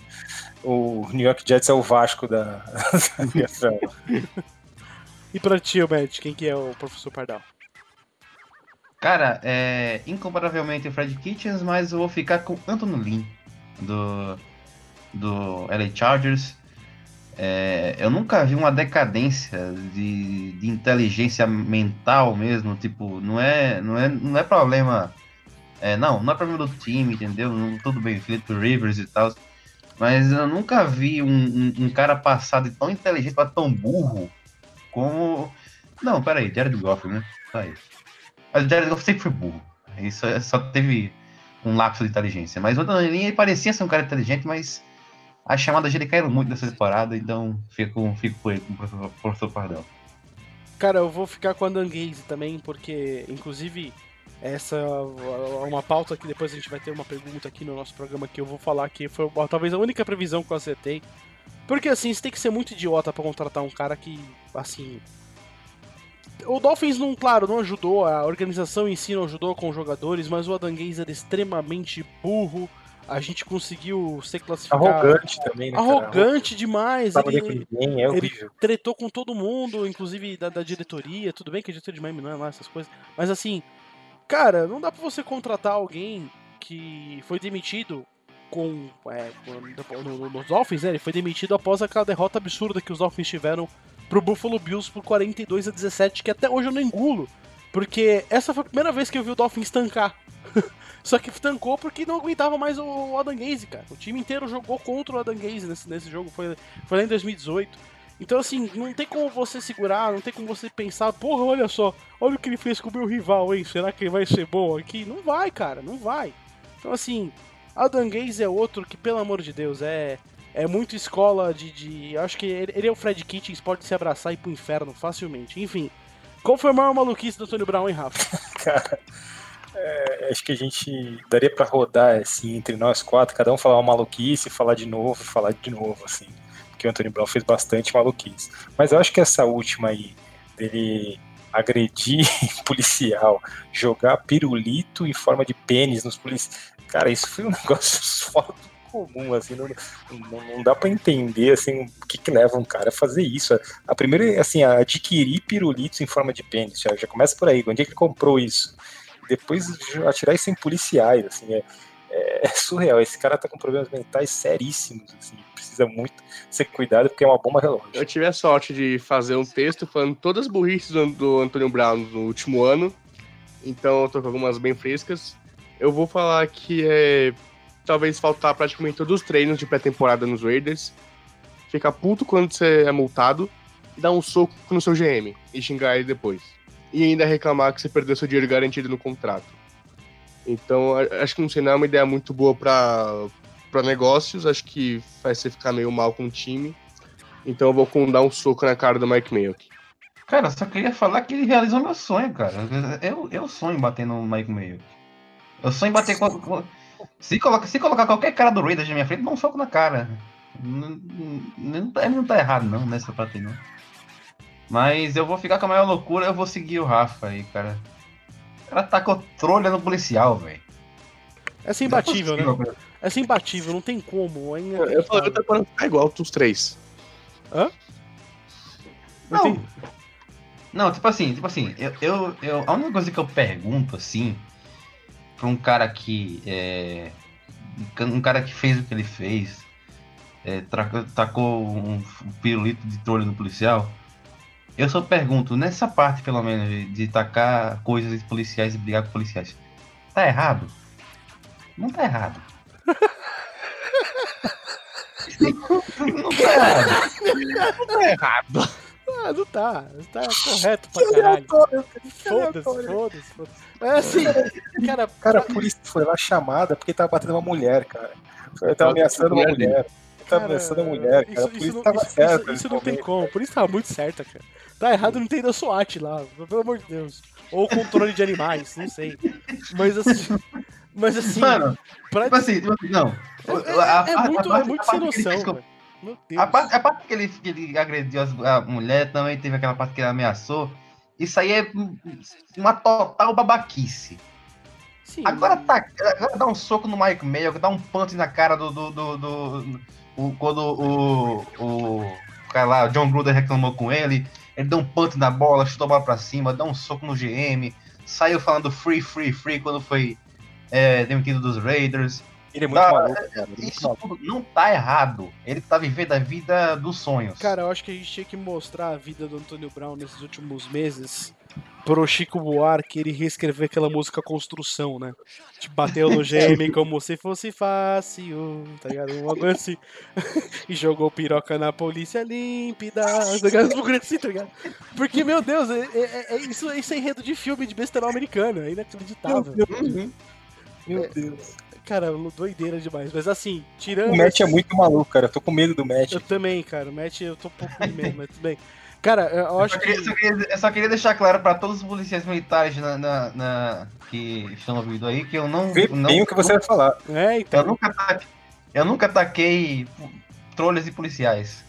o New York Jets é o Vasco da, da. E pra ti, o Matt, quem que é o professor Pardal? Cara, é incomparavelmente o Fred Kitchens, mas eu vou ficar com Anthony Lynn, do, do LA Chargers. É, eu nunca vi uma decadência de, de inteligência mental mesmo, tipo, não é, não é, não é problema. é, não, não é problema do time, entendeu? Não- tudo bem, Felipe Rivers e tal. Mas eu nunca vi um, um, um cara passar de tão inteligente pra tão burro como. Não, peraí, Jared Goff, né? Só isso. Mas o Jared Goff sempre foi burro. Isso é- só teve um lapso de inteligência. Mas o ele parecia ser um cara inteligente, mas as chamadas dele caíram muito nessa temporada, então fico, fico com ele, com o professor, professor. Cara, eu vou ficar com a Dangaze também, porque, inclusive, essa é uma pauta que depois a gente vai ter uma pergunta aqui no nosso programa que eu vou falar que foi talvez a única previsão que eu acertei. Porque, assim, você tem que ser muito idiota pra contratar um cara que, assim... O Dolphins, não, claro, não ajudou, a organização em si não ajudou com os jogadores, mas o Adanguez era extremamente burro, a gente conseguiu ser classificado... Arrogante também, né? cara? Arrogante demais, Não sabe ele, ninguém, é horrível. tretou com todo mundo, inclusive da, da diretoria. Tudo bem que a diretoria de Miami não é lá essas coisas, mas assim, cara, não dá pra você contratar alguém que foi demitido com. É, com- no, no- nos Dolphins, né? Ele foi demitido após aquela derrota absurda que os Dolphins tiveram pro Buffalo Bills por 42 a 17, que até hoje eu não engulo. Porque essa foi a primeira vez que eu vi o Dolphins tancar. Só que tancou porque não aguentava mais o Adam Gaze, cara. O time inteiro jogou contra o Adam Gaze nesse, nesse jogo, foi, foi lá em 2018. Então, assim, não tem como você segurar, não tem como você pensar, porra, olha só, olha o que ele fez com o meu rival, hein? Será que ele vai ser bom aqui? Não vai, cara, não vai. Então, assim, Adam Gaze é outro que, pelo amor de Deus, é, é muito escola de. de acho que ele, ele é o Fred Kitchens, pode se abraçar e ir pro inferno facilmente. Enfim, qual foi a maior maluquice do Antônio Brown, hein, Rafa? Cara, é, acho que a gente daria pra rodar assim entre nós quatro, cada um falar uma maluquice, falar de novo, falar de novo, assim. Porque o Antônio Brown fez bastante maluquice. Mas eu acho que essa última aí, dele agredir policial, jogar pirulito em forma de pênis nos policiais. Cara, isso foi um negócio fora do comum, assim, não, não, não dá para entender, assim, o que que leva um cara a fazer isso. A primeira, assim, a adquirir pirulitos em forma de pênis, já, já começa por aí, onde é que ele comprou isso? Depois atirar isso em policiais, assim, é, é, é surreal, esse cara tá com problemas mentais seríssimos, assim, precisa muito ser cuidado porque é uma bomba relógio. Eu tive a sorte de fazer um texto falando todas as burrices do, Antônio Brown no último ano, então eu tô com algumas bem frescas. Eu vou falar que é talvez faltar praticamente todos os treinos de pré-temporada nos Raiders, ficar puto quando você é multado, dar um soco no seu GM e xingar ele depois. E ainda reclamar que você perdeu seu dinheiro garantido no contrato. Então, acho que não sei, não é uma ideia muito boa pra, pra negócios, acho que faz você ficar meio mal com o time. Então eu vou com dar um soco na cara do Mike Mayock. Cara, só queria falar que ele realizou meu sonho, cara. Eu, eu sonho bater no Mike Mayo. Eu sonho bater com. Se, coloca, se colocar qualquer cara do Raiders na minha frente, dá um soco na cara. Não, não, tá- ele não tá errado, não, nessa parte não. Mas eu vou ficar com a maior loucura, eu vou seguir o Rafa aí, cara. O cara tacou trolha no policial, velho. Essa é imbatível, né? Essa é imbatível, não tem como. É Eu falei, eu tô pra não ficar igual os três. Não Não, tem- Não, tipo assim, tipo assim, eu, eu, eu- a única coisa que eu pergunto, assim, pra um cara que é. Um cara que fez o que ele fez, é, tra- tacou um, pirulito de trolho no policial, eu só pergunto, nessa parte pelo menos, de, de tacar coisas de policiais e brigar com policiais, tá errado? Não tá errado. não tá errado. Ah, não tá. Tá correto pra caralho. Foda-se, foda-se, foda-se. É assim, cara, Cara, a polícia foi lá chamada porque tava batendo uma mulher, cara. Ele tava ameaçando uma mulher. Ele tava ameaçando a mulher, cara. Isso, polícia isso não, tava isso- certa. isso- isso não tem como. Por isso tava muito certa, cara. Tá errado não tem da SWAT lá, pelo amor de Deus. Ou controle de animais, não sei. Mas assim. Mas assim, Mano, pra tipo assim, tipo assim, não. É, é- é a- a muito, é muito a sem noção. Meu Deus. A parte, a parte que, ele, que ele agrediu a mulher também teve aquela parte que ele ameaçou. Isso aí é um- uma total babaquice. Sim, Agora, tá, agora dá um soco no Mike Mayo, dá um punch na cara do. do, do, do- o- quando o, o, o cara lá, John Gruden reclamou com ele, ele deu um punch na bola, chutou a bola pra cima, deu um soco no GM, saiu falando free, free, free quando foi é, demitido dos Raiders. Ele é muito Tá, maluco, cara. Ele é Isso maluco. tudo não tá errado. Ele tá vivendo a vida dos sonhos. Cara, eu acho que a gente tinha que mostrar a vida do Antônio Brown nesses últimos meses pro Chico Buarque ele reescrever aquela música Construção, né? Tipo, bateu no GM como se fosse fácil, tá ligado? Uma coisa assim. e jogou piroca na polícia límpida, tá ligado? Um assim, tá ligado? Porque, meu Deus, é, é- é- isso, isso é enredo de filme de besterol americano, é inacreditável. Meu Deus. Cara, doideira demais. Mas assim, tirando. O Matt é muito maluco, cara. Eu tô com medo do Matt. Eu também, cara. O Matt, eu tô um pouco com medo, mas tudo bem. Cara, eu Eu acho só, queria, que. só queria- eu só queria deixar claro pra todos os policiais militares na, na- na- que estão ouvindo aí que eu não. Vê não bem o que você vai falar. É, Eu então. nunca, ataque- eu nunca ataquei trolhas e policiais.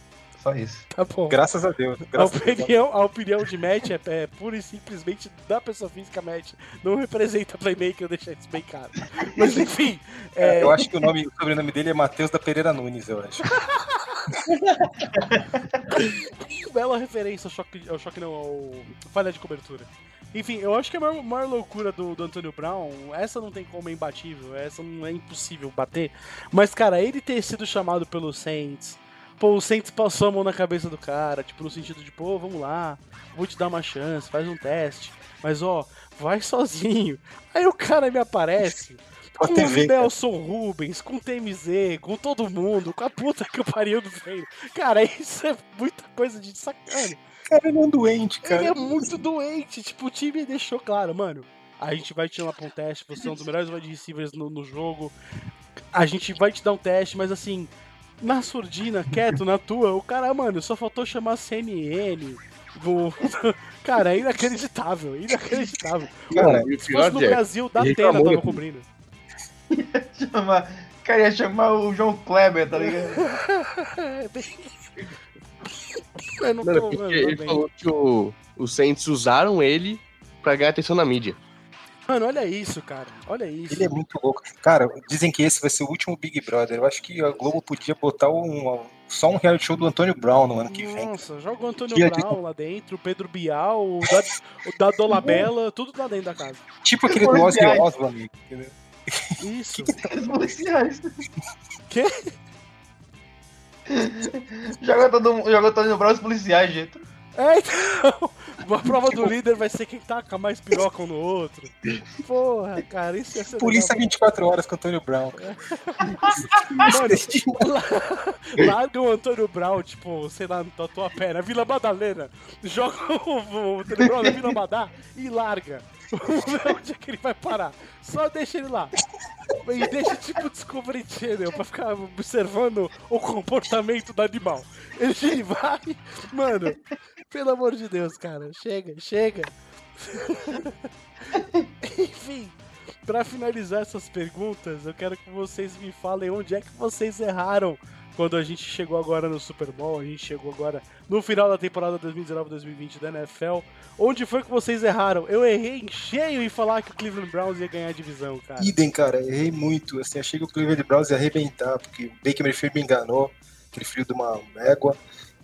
Só isso. Tá bom. Graças a Deus. A Graças a Deus. opinião, a opinião de Matt é, é pura e simplesmente da pessoa física Matt. Não representa Playmaker, eu deixar isso bem claro. Mas enfim. é, Eu acho que o, nome, o sobrenome dele é Matheus da Pereira Nunes, eu acho. bela referência ao choque, ao choque não, ao falha de cobertura. Enfim, eu acho que a maior, maior loucura do, do Antônio Brown, essa não tem como é imbatível, essa não é impossível bater. Mas, cara, ele ter sido chamado pelo Saints Pô, o Saints passou a mão na cabeça do cara, tipo, no sentido de, pô, vamos lá, vou te dar uma chance, faz um teste. Mas ó, vai sozinho. Aí o cara me aparece Com TV, o Nelson Rubens, com o TMZ, com todo mundo, com a puta que o pariu do treino. Cara, isso é muita coisa de sacana. Cara, ele é um doente, cara. Ele é muito doente. Tipo, o time deixou claro, mano. A gente vai te chamar pra um teste, você é um dos melhores wide receivers no, no jogo. A gente vai te dar um teste, mas assim, na surdina, quieto, na tua, o cara, mano, só faltou chamar a CNN. Do... Cara, é inacreditável, inacreditável. Cara, o Se fosse no Jeff, Brasil, da Atena tava cobrindo. Chama, cara, ia chamar o João Kleber, tá ligado? É não Mano, tô, porque mano, ele bem. falou que o, os Saints usaram ele pra ganhar atenção na mídia. Mano, olha isso, cara. Olha isso. Ele é muito louco. Cara, dizem que esse vai ser o último Big Brother. Eu acho que a Globo podia botar um, só um reality show do Antônio Brown no ano que vem. Nossa, joga o Antônio Dia Brown lá dentro, o Pedro Bial, o da, o da Dolabella, tudo lá dentro da casa. Tipo aquele do Ozzy Policiais. Osbourne. entendeu? Isso. Os policiais. Quê? Joga todo mundo, joga todo mundo os policiais, gente. É, então. A prova do líder vai ser quem taca mais piroca um no outro. Porra, cara, isso ia ser Polícia legal. 24 horas com o Antônio Brown. Mano, la- larga o Antônio Brown, tipo, sei lá, no Tatuapé, na Vila Madalena. Joga o, Antônio Brown na Vila Madá e larga. Vamos ver onde é que ele vai parar. Só deixa ele lá. E deixa tipo Discovery Channel pra ficar observando o comportamento do animal. Ele vai. Mano, pelo amor de Deus, cara. Chega, chega. Enfim, pra finalizar essas perguntas, eu quero que vocês me falem onde é que vocês erraram quando a gente chegou agora no Super Bowl, a gente chegou agora no final da temporada 2019-2020 da NFL. Onde foi que vocês erraram? Eu errei em cheio em falar que o Cleveland Browns ia ganhar a divisão, cara. Idem, cara, errei muito. Assim, achei que o Cleveland Browns ia arrebentar, porque o Baker Mayfield me enganou, aquele filho de uma égua.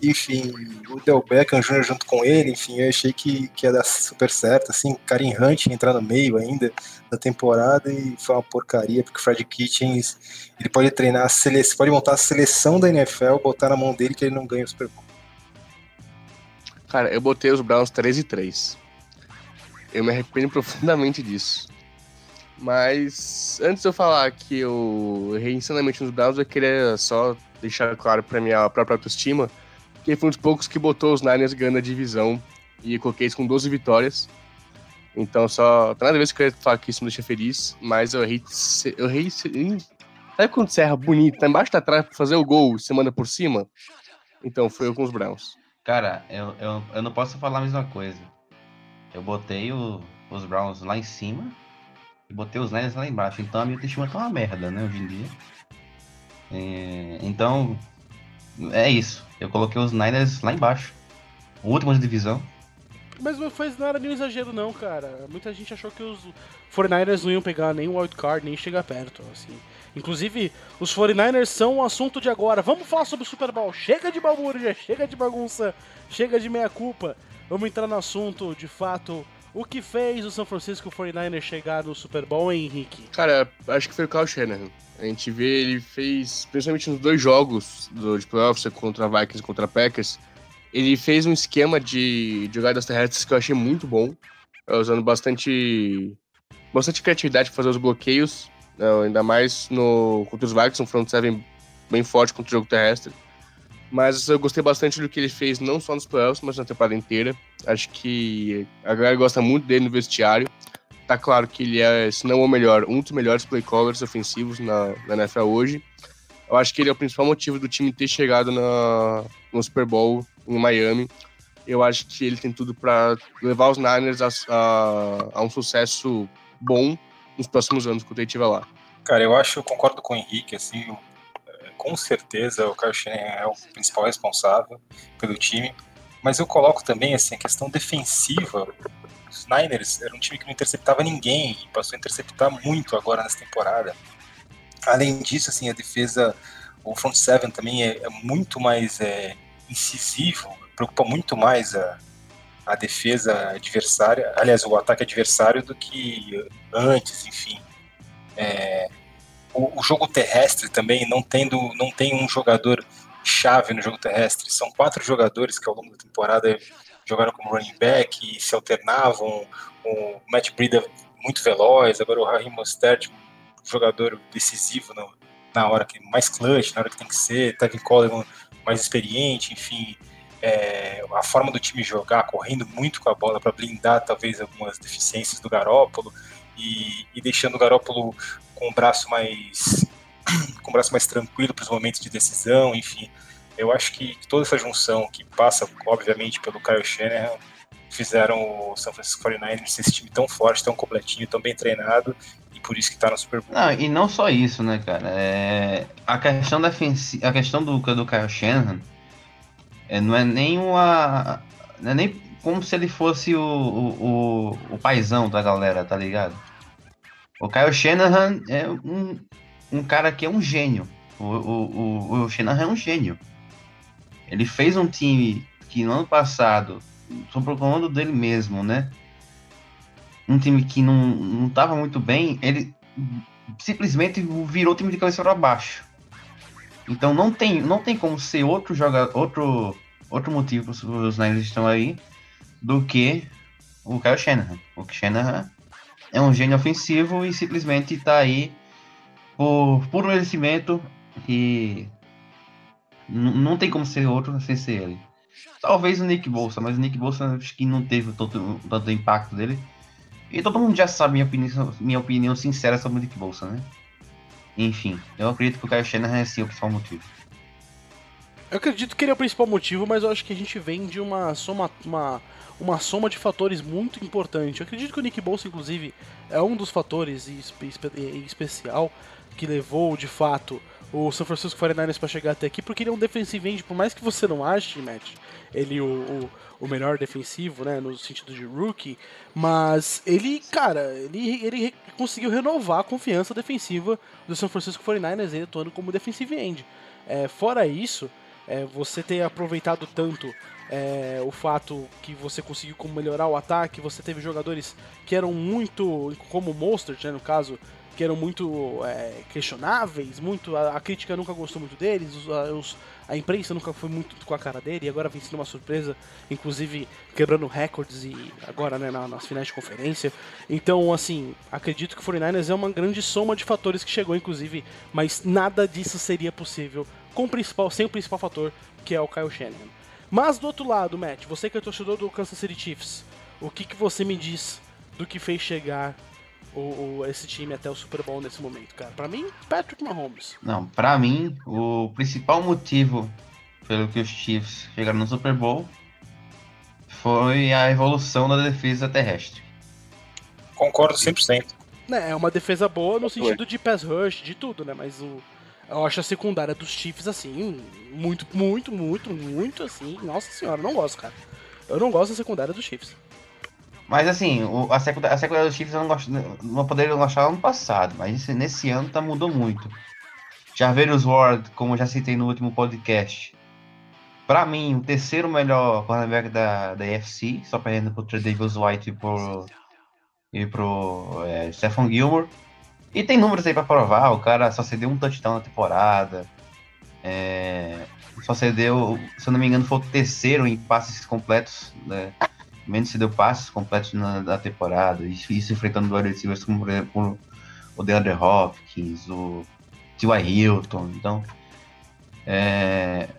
Enfim, o Del Beckham Jr. junto com ele, enfim, eu achei que, que ia dar super certo, assim, Karim Hunt entrar no meio ainda da temporada e foi uma porcaria, porque o Fred Kitchens, ele pode treinar a seleção, pode montar a seleção da NFL, botar na mão dele que ele não ganha o Super Bowl. Cara, eu botei os Browns 13 e 3. Eu me arrependo profundamente disso. Mas antes de eu falar que eu errei insanamente nos Browns, eu queria só deixar claro pra minha própria autoestima que foi um dos poucos que botou os Niners ganhando a divisão e coloquei isso com 12 vitórias. Então só. Nada a ver se eu falar que isso me deixa feliz, mas eu errei. Eu errei. Sabe quando você erra bonito, tá embaixo da trave pra fazer o gol você manda por cima? Então foi eu com os Browns. Cara, eu, eu, eu não posso falar a mesma coisa. Eu botei o- os Browns lá em cima e botei os Niners lá embaixo. Então a minha autoestima tá uma merda, né, hoje em dia. É, então, é isso. Eu coloquei os Niners lá embaixo. De divisão. Mas foi, não era nenhum exagero, não, cara. Muita gente achou que os 49ers não iam pegar nem o wildcard, nem chegar perto, assim. Inclusive, os 49ers são o assunto de agora. Vamos falar sobre o Super Bowl. Chega de balbúrdia, chega de bagunça, chega de meia-culpa. Vamos entrar no assunto, de fato. O que fez o São Francisco 49ers chegar no Super Bowl, hein, Henrique? Cara, acho que foi o Kyle Shanahan. A gente vê, ele fez, principalmente nos dois jogos do, de playoffs, contra Vikings e contra Packers, ele fez um esquema de, de jogadas terrestres que eu achei muito bom, eh, usando bastante, bastante criatividade para fazer os bloqueios, né, ainda mais no, contra os Vikings, um front seven bem forte contra o jogo terrestre. Mas eu gostei bastante do que ele fez, não só nos playoffs, mas na temporada inteira. Acho que a galera gosta muito dele no vestiário. Tá claro que ele é, se não o melhor, um dos melhores play callers ofensivos na, na NFL hoje. Eu acho que ele é o principal motivo do time ter chegado na, no Super Bowl em Miami. Eu acho que ele tem tudo para levar os Niners a, a, a um sucesso bom nos próximos anos quando ele estiver lá. Cara, eu acho, eu concordo com o Henrique, assim, com certeza o Shanahan é o principal responsável pelo time, mas eu coloco também, assim, a questão defensiva. Os Niners era um time que não interceptava ninguém e passou a interceptar muito agora nessa temporada. Além disso, assim, a defesa, o front seven também é, é muito mais é, incisivo, preocupa muito mais a, a defesa adversária, aliás, o ataque adversário do que antes, enfim. É, o, o jogo terrestre também, não tendo, não tem um jogador chave no jogo terrestre. São quatro jogadores que ao longo da temporada jogaram como running back e se alternavam. O Matt Breida muito veloz, agora o Raheem Mostert, jogador decisivo no, na hora que mais clutch, na hora que tem que ser, Tevin Coleman mais experiente, enfim, é, a forma do time jogar, correndo muito com a bola para blindar talvez algumas deficiências do Garópolo e, e deixando o Garópolo com o braço mais com o braço mais tranquilo para os momentos de decisão, enfim. Eu acho que toda essa junção que passa, obviamente, pelo Kyle Shanahan, fizeram o São Francisco 49ers ser esse time tão forte, tão completinho, tão bem treinado, e por isso que tá no Super Bowl. Não, e não só isso, né, cara? É... A questão defensiva, a questão do, do Kyle Shanahan é, não é nem uma. Não é nem como se ele fosse o, o, o, o paizão da galera, tá ligado? O Kyle Shanahan é um, um cara que é um gênio. O, o, o, o Shanahan é um gênio. Ele fez um time que no ano passado, sob o comando dele mesmo, né? Um time que não, não tava muito bem, ele simplesmente virou o time de cabeça para baixo. Então não tem, não tem como ser outro jogador, outro, outro motivo para os Niners estão aí do que o Kyle Shanahan. O Shanahan é um gênio ofensivo e simplesmente está aí por puro merecimento e não tem como ser outro sem ser ele. Talvez o Nick Bolsa, mas o Nick Bolsa acho que não teve tanto, tanto impacto dele. E todo mundo já sabe minha opinião, minha opinião sincera sobre o Nick Bolsa, né? Enfim, eu acredito que o Kyle Shanahan é sim o principal motivo. Eu acredito que ele é o principal motivo, mas eu acho que a gente vem de uma soma, uma, uma soma de fatores muito importante. Eu acredito que o Nick Bolsa, inclusive, é um dos fatores em, especial que levou, de fato, o San Francisco 49ers para chegar até aqui, porque ele é um defensive end, por mais que você não ache, Matt, ele o, o, o, melhor defensivo, né, no sentido de rookie, mas ele, cara, ele, ele conseguiu renovar a confiança defensiva do San Francisco 49ers, ele atuando como defensive end. É, fora isso, é, você ter aproveitado tanto é, o fato que você conseguiu como melhorar o ataque, você teve jogadores que eram muito, como o Mostert, né, no caso, que eram muito é, questionáveis, muito a, a, crítica nunca gostou muito deles, os, a, os, a, imprensa nunca foi muito com a cara dele, e agora vem sendo uma surpresa, inclusive quebrando recordes e agora né, na, nas finais de conferência. Então, assim, acredito que o 49ers é uma grande soma de fatores que chegou, inclusive, mas nada disso seria possível com o principal, sem o principal fator, que é o Kyle Shanahan. Mas do outro lado, Matt, você que é torcedor do Kansas City Chiefs, o que, que você me diz do que fez chegar o, o, esse time até o Super Bowl nesse momento, cara? Para mim, Patrick Mahomes. Não, para mim, o principal motivo pelo que os Chiefs chegaram no Super Bowl foi a evolução da defesa terrestre. Concordo 100%. É, é uma defesa boa no sentido de pass rush, de tudo, né? Mas o, eu acho a secundária dos Chiefs, assim, muito, muito, muito, muito, assim. Nossa senhora, não gosto, cara. Eu não gosto da secundária dos Chiefs. Mas assim, o, a, secundária, a secundária dos Chiefs eu não, gosto, não poderia gostar ano passado, mas nesse ano tá, mudou muito. Jarverius Ward, como já citei no último podcast, para mim, o terceiro melhor cornerback da, da AFC, só perdendo pro Davis White e pro, e pro é, Stephen Gilmore. E tem números aí para provar, o cara só cedeu um touchdown na temporada. É, só cedeu, se eu não me engano, foi o terceiro em passes completos, né? Menos cedeu passes completos na, na temporada. Isso, isso enfrentando dois receivers como, por exemplo, o DeAndre Hopkins, o T.Y. Hilton. Então, é,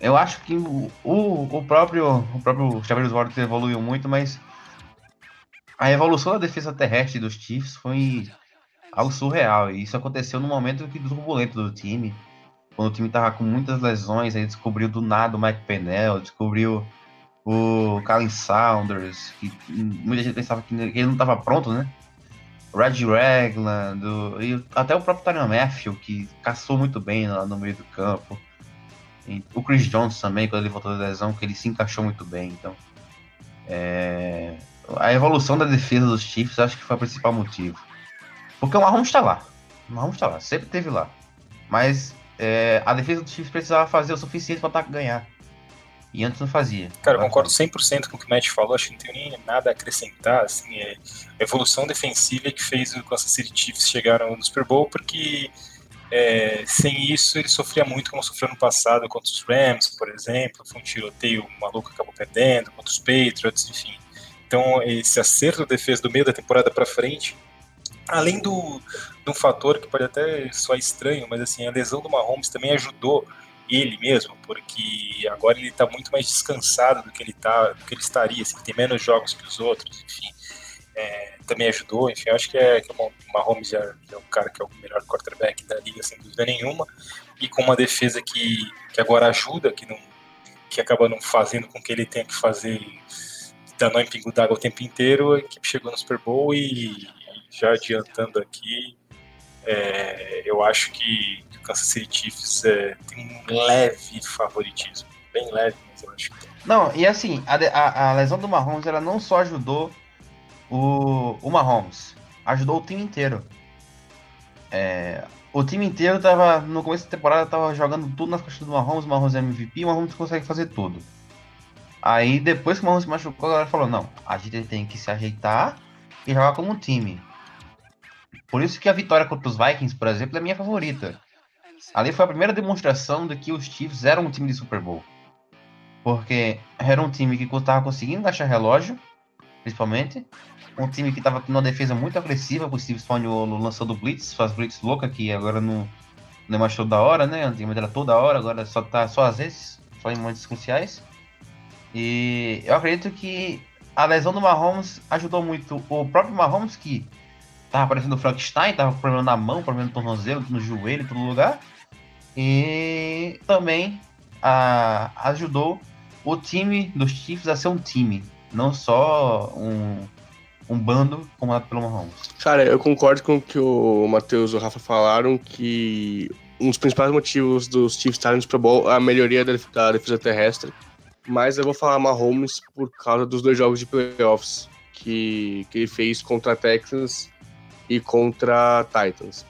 eu acho que o, o próprio o próprio Chavez Ward evoluiu muito, mas a evolução da defesa terrestre dos Chiefs foi algo surreal. E isso aconteceu no momento que turbulento do time. Quando o time tava com muitas lesões, aí descobriu do nada o Mike Pennell, descobriu o Colin Saunders, que muita gente pensava que ele não estava pronto, né? Red Ragland, e até o próprio Tyron Matthew, que caçou muito bem lá no meio do campo. E o Chris Jones também, quando ele voltou da lesão, que ele se encaixou muito bem. Então, é... a evolução da defesa dos Chiefs acho que foi o principal motivo. Porque o Mahomes está lá. O Mahomes está lá, sempre teve lá. Mas é, a defesa do Chiefs precisava fazer o suficiente para ataque ganhar. E antes não fazia. Cara, eu concordo 100% com o que o Matt falou, acho que não tem nem nada a acrescentar. Assim, é a evolução defensiva que fez o Kansas City Chiefs chegar no Super Bowl, porque é, sem isso ele sofria muito como sofreu no passado contra os Rams, por exemplo, foi um tiroteio maluco acabou perdendo, contra os Patriots, enfim. Então esse acerto da defesa do meio da temporada para frente, além do, de um fator que pode até soar estranho, mas assim a lesão do Mahomes também ajudou ele mesmo, porque agora ele está muito mais descansado do que ele tá, do que ele estaria, assim, tem menos jogos que os outros, enfim. É, também ajudou, enfim, acho que, é, que o Mahomes já é o cara que é o melhor quarterback da liga, sem dúvida nenhuma, e com uma defesa que, que agora ajuda, que, não, que acaba não fazendo com que ele tenha que fazer danar em pingo d'água o tempo inteiro, a equipe chegou no Super Bowl e já adiantando aqui, é, eu acho que, o Kansas City Chiefs é, tem um leve favoritismo, bem leve, mas eu acho que tem. Não, e assim, a, a, a lesão do Mahomes, ela não só ajudou o, o Mahomes, ajudou o time inteiro. É, o time inteiro tava, no começo da temporada, tava jogando tudo nas costas do Mahomes, o Mahomes é MVP, o Mahomes consegue fazer tudo. Aí depois que o Mahomes se machucou, a galera falou, não, a gente tem que se ajeitar e jogar como um time. Por isso que a vitória contra os Vikings, por exemplo, é minha favorita. Ali foi a primeira demonstração de que os Chiefs eram um time de Super Bowl. Porque era um time que estava conseguindo achar relógio, principalmente. Um time que estava tendo uma defesa muito agressiva, o Steve Stone lançou do Blitz, faz Blitz louca, que agora não, não é mais toda hora, né? Antigamente era toda hora, agora só tá só às vezes, só em momentos cruciais. E eu acredito que a lesão do Mahomes ajudou muito o próprio Mahomes, que tava parecendo o Frankenstein, tava com problema na mão, problema no tornozelo, no joelho, em todo lugar. E também a, ajudou o time dos Chiefs a ser um time, não só um, um bando comandado pelo Mahomes. Cara, eu concordo com o que o Matheus e o Rafa falaram, que um dos principais motivos dos Chiefs estarem no Super Bowl é a melhoria da, da defesa terrestre. Mas eu vou falar Mahomes por causa dos dois jogos de playoffs que, que ele fez contra Texans e contra Titans.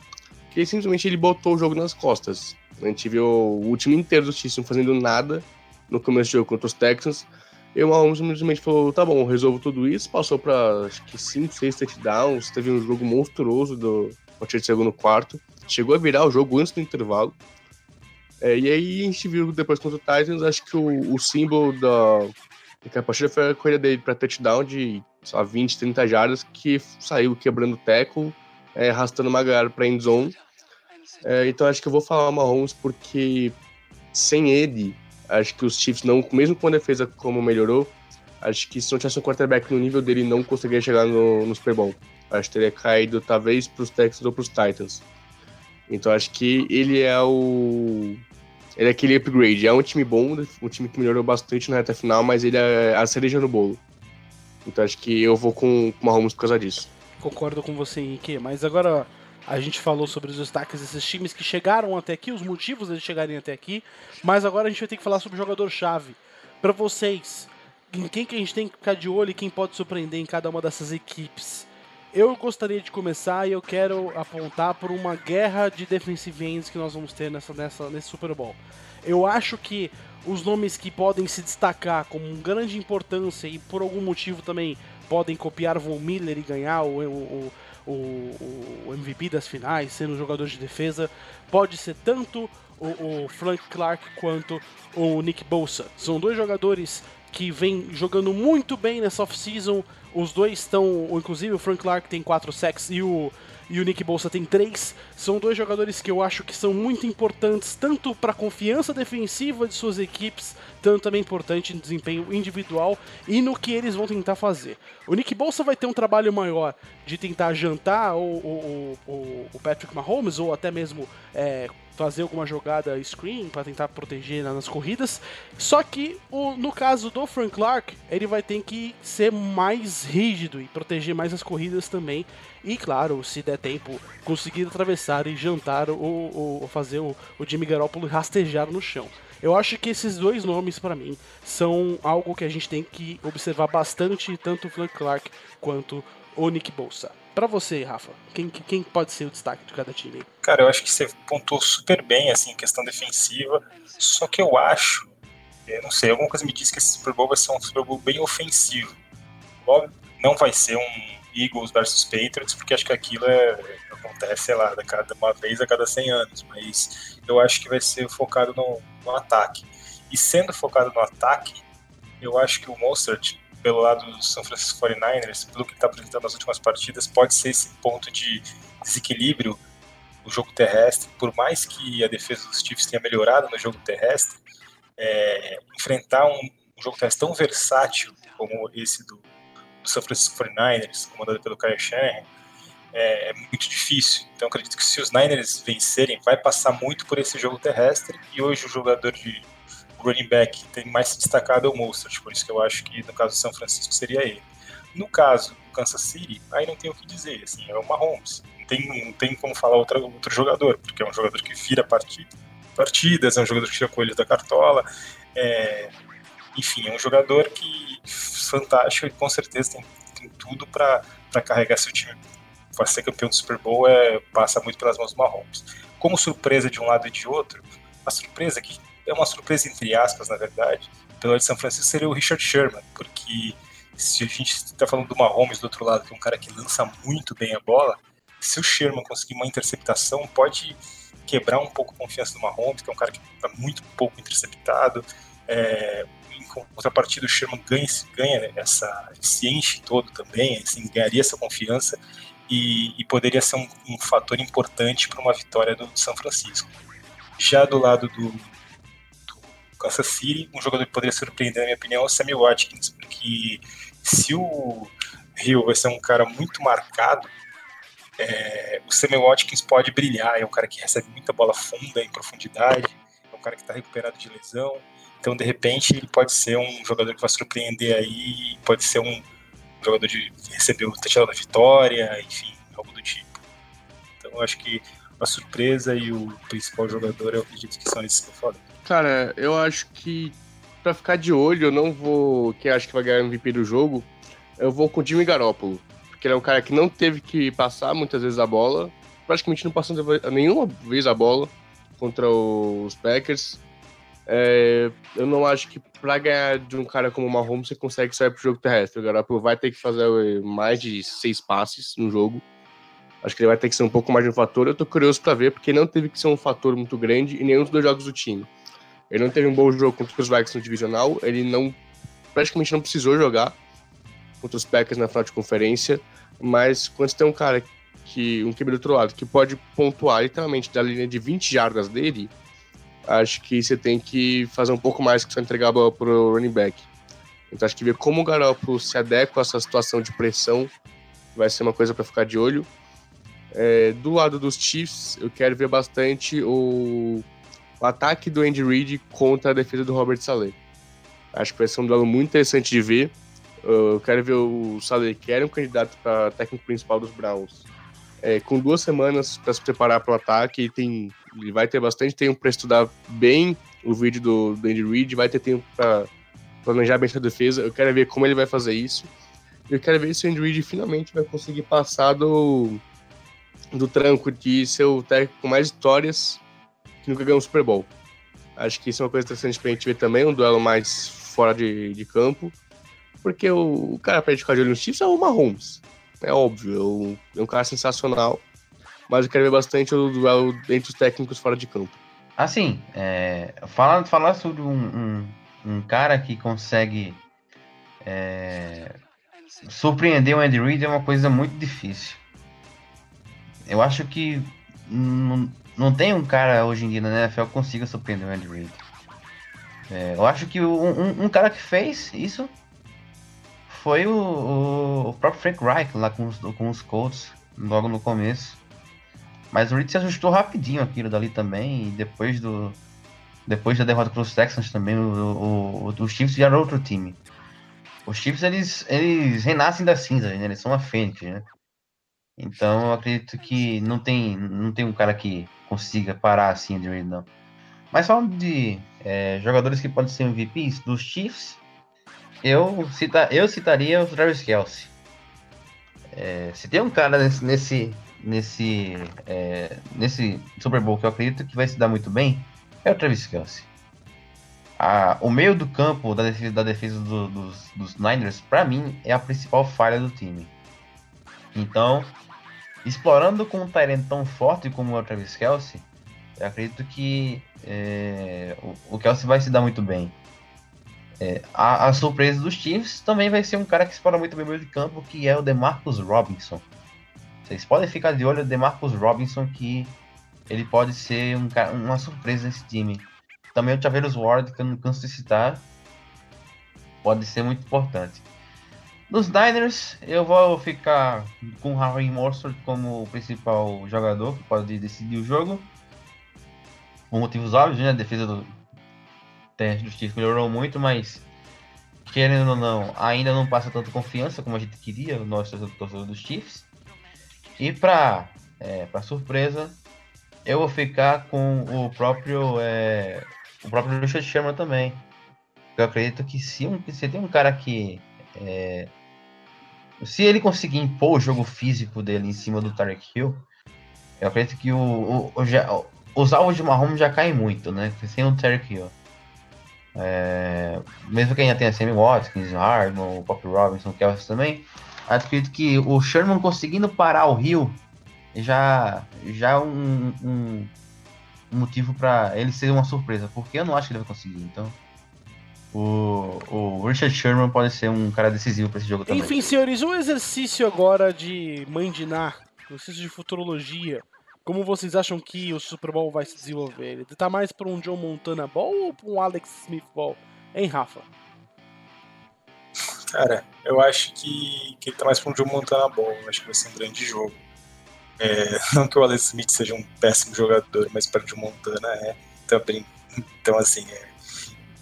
Que simplesmente ele botou o jogo nas costas. A gente viu o último inteiro do Chiefs não fazendo nada no começo do jogo contra os Texans. E o Mahomes simplesmente falou: tá bom, resolvo tudo isso. Passou para acho que 5, 6 touchdowns. Teve um jogo monstruoso do partir de segundo quarto. Chegou a virar o jogo antes do intervalo. É, e aí a gente viu depois contra o Titans, acho que o, o símbolo da, da partida foi a corrida dele para touchdown de só 20, 30 jardas, que saiu quebrando o tackle, é, arrastando uma galera para end zone. É, então acho que eu vou falar Mahomes porque sem ele, acho que os Chiefs não, mesmo com a defesa como melhorou, acho que se não tivesse um quarterback no nível dele, não conseguiria chegar no, no Super Bowl. Acho que teria caído talvez para os Texans ou para os Titans. Então acho que ele é o ele é aquele upgrade. É um time bom, um time que melhorou bastante na reta final, mas ele é a cereja no bolo. Então acho que eu vou com o Mahomes por causa disso. Concordo com você, Henrique. Mas agora a gente falou sobre os destaques desses times que chegaram até aqui, os motivos de chegarem até aqui. Mas agora a gente vai ter que falar sobre o jogador-chave. Para vocês, em quem que a gente tem que ficar de olho e quem pode surpreender em cada uma dessas equipes? Eu gostaria de começar e eu quero apontar por uma guerra de defensive ends que nós vamos ter nessa, nessa, nesse Super Bowl. Eu acho que os nomes que podem se destacar com grande importância e por algum motivo também podem copiar Von Miller e ganhar o, o, o, o MVP das finais, sendo jogador de defesa, pode ser tanto o, o Frank Clark quanto o Nick Bosa. São dois jogadores que vêm jogando muito bem nessa off-season, os dois estão, inclusive o Frank Clark tem 4 sacks e o, e o Nick Bolsa tem 3. São dois jogadores que eu acho que são muito importantes, tanto para a confiança defensiva de suas equipes, tanto também importante no desempenho individual e no que eles vão tentar fazer. O Nick Bolsa vai ter um trabalho maior de tentar jantar o, o, o, o Patrick Mahomes ou até mesmo é, fazer alguma jogada screen para tentar proteger nas corridas. Só que o, no caso do Frank Clark, ele vai ter que ser mais rígido e proteger mais as corridas também. E claro, se der tempo, conseguir atravessar e jantar ou, fazer o, o Jimmy Garoppolo rastejar no chão. Eu acho que esses dois nomes, para mim, são algo que a gente tem que observar bastante, tanto o Frank Clark quanto o Nick Bolsa. Para você, Rafa, quem, quem pode ser o destaque de cada time? Cara, eu acho que você pontuou super bem, assim, questão defensiva. Só que eu acho, eu não sei, alguma coisa me diz que esse Super Bowl vai ser um Super Bowl bem ofensivo. Logo, não vai ser um Eagles versus Patriots, porque acho que aquilo é, acontece, sei lá, cada uma vez a cada 100 anos, mas eu acho que vai ser focado no, no ataque. E sendo focado no ataque, eu acho que o Mostert, pelo lado do São Francisco 49ers, pelo que está apresentando nas últimas partidas, pode ser esse ponto de desequilíbrio no jogo terrestre. Por mais que a defesa dos Chiefs tenha melhorado no jogo terrestre, é, enfrentar um, um, jogo terrestre tão versátil como esse do, do Francisco 49ers, comandado pelo Kyle Shanahan, é, é, muito difícil. Então acredito que se os Niners vencerem, vai passar muito por esse jogo terrestre. E hoje o jogador de running back tem mais se destacado é o Mostert, por isso que eu acho que no caso do São Francisco seria ele. No caso do Kansas City, aí não tem o que dizer, assim, é o Mahomes. Não tem, não tem como falar outro, outro jogador, porque é um jogador que vira partida, partidas, é um jogador que tira coelhos da cartola, é, enfim, é um jogador que fantástico e com certeza tem, tem tudo para carregar seu time para ser campeão do Super Bowl é, passa muito pelas mãos do Mahomes. Como surpresa de um lado e de outro, a surpresa que é uma surpresa entre aspas, na verdade, pelo lado de São Francisco seria o Richard Sherman, porque se a gente está falando do Mahomes do outro lado, que é um cara que lança muito bem a bola, se o Sherman conseguir uma interceptação, pode quebrar um pouco a confiança do Mahomes, que é um cara que está muito pouco interceptado. É, em contrapartida, o Sherman ganha, ganha essa, se enche todo também, assim, ganharia essa confiança e, e poderia ser um, um fator importante para uma vitória do, São Francisco. Já do lado do, Kansas City, um jogador que poderia surpreender, na minha opinião, é o Sammy Watkins, porque se o Rio vai ser um cara muito marcado, é, o Sammy Watkins pode brilhar, é um cara que recebe muita bola funda em profundidade, é um cara que está recuperado de lesão, então de repente ele pode ser um jogador que vai surpreender aí, pode ser um jogador de receber o touchdown da vitória, enfim, algo do tipo. Então acho que a surpresa e o principal jogador eu acredito que são esses que eu falei. Cara, eu acho que para ficar de olho, eu não vou. Quem acha que vai ganhar MVP do jogo, eu vou com o Jimmy Garoppolo. Porque ele é um cara que não teve que passar muitas vezes a bola. Praticamente não passou nenhuma vez a bola contra os Packers. É, eu não acho que para ganhar de um cara como o Mahomes você consegue sair pro jogo terrestre. O Garoppolo vai ter que fazer mais de seis passes no jogo. Acho que ele vai ter que ser um pouco mais de um fator. Eu tô curioso para ver, porque não teve que ser um fator muito grande em nenhum dos dois jogos do time. Ele não teve um bom jogo contra os Vikings no divisional, ele não praticamente não precisou jogar contra os Packers na final de conferência, mas quando você tem um cara que um QB do outro lado que pode pontuar literalmente da linha de 20 jardas dele, acho que você tem que fazer um pouco mais que só entregar a bola pro running back. Então acho que ver como o Garoppolo se adequa a essa situação de pressão vai ser uma coisa para ficar de olho. É, do lado dos Chiefs, eu quero ver bastante o o ataque do Andy Reid contra a defesa do Robert Saleh. Acho que vai ser um duelo muito interessante de ver. Eu quero ver o Saleh, que era um candidato para técnico principal dos Browns, é, com duas semanas para se preparar para o ataque. Tem, ele vai ter bastante tempo para estudar bem o vídeo do, do Andy Reid, vai ter tempo para planejar bem essa defesa. Eu quero ver como ele vai fazer isso. Eu quero ver se o Andy Reid finalmente vai conseguir passar do, do tranco de ser o técnico com mais vitórias que nunca ganhou um Super Bowl. Acho que isso é uma coisa interessante pra gente ver também, um duelo mais fora de, de campo. Porque o, o cara pra gente ficar de olho nos Chiefs é o Mahomes. É óbvio, é um, é um cara sensacional. Mas eu quero ver bastante o duelo entre os técnicos fora de campo. Assim, é, falar, falar sobre um, um, um cara que consegue é, surpreender o Andy Reid é uma coisa muito difícil. Eu acho que não tem um cara hoje em dia na NFL que consiga surpreender o Andy Reid. É, eu acho que um, um, cara que fez isso foi o, o, o, próprio Frank Reich lá com os, com os Colts, logo no começo. Mas o Reid se ajustou rapidinho aquilo dali também, e depois do. Depois da derrota para os Texans também, o, o, os Chiefs já era outro time. Os Chiefs, eles, eles renascem da cinza, né? Eles são a fênix, né? Então eu acredito que não tem, não tem um cara que consiga parar assim de Reid, não. Mas falando de é, jogadores que podem ser MVPs dos Chiefs, eu, cita, eu citaria o Travis Kelsey. É, se tem um cara nesse, nesse, nesse, é, nesse Super Bowl que eu acredito que vai se dar muito bem, é o Travis Kelsey. A, o meio do campo da defesa, da defesa do, dos, dos Niners, para mim, é a principal falha do time. Então, explorando com um Tyrant tão forte como é o Travis Kelsey, eu acredito que é, o, o Kelsey vai se dar muito bem. É, a, a, surpresa dos Chiefs também vai ser um cara que explora muito bem o meio de campo, que é o DeMarcus Robinson. Vocês podem ficar de olho no DeMarcus Robinson, que ele pode ser um, uma surpresa nesse time. Também o Chaveiros Ward, que eu não canso de citar, pode ser muito importante. Nos Niners, eu vou ficar com o Harry Mostert como principal jogador que pode decidir o jogo. Por motivos óbvios, né? A defesa do teste Chiefs melhorou muito, mas querendo ou não, ainda não passa tanta confiança como a gente queria, o nosso dos Chiefs. E para é, para surpresa, eu vou ficar com o próprio é, o próprio Richard Sherman também. Eu acredito que se, um, se tem um cara que é, se ele conseguir impor o jogo físico dele em cima do Tarek Hill, eu acredito que o, o, o já, os alvos de Mahomes já caem muito, né? Sem o Tarek Hill. É, mesmo que ainda tenha Sammy Watkins, Hardman, o Pop Robinson, Kelsey também, acredito que o Sherman conseguindo parar o Hill já, já é um, um, um motivo para ele ser uma surpresa, porque eu não acho que ele vai conseguir. Então, o, o Richard Sherman pode ser um cara decisivo para esse jogo também. Enfim, senhores, um exercício agora de mandinar, um exercício de futurologia. Como vocês acham que o Super Bowl vai se desenvolver? Ele tá mais para um John Montana Ball ou para um Alex Smith Ball? Hein, Rafa? Cara, eu acho que, que ele tá mais para um John Montana Ball. Eu acho que vai ser um grande jogo. É, não que o Alex Smith seja um péssimo jogador, mas para o Montana é também. Então, assim, é,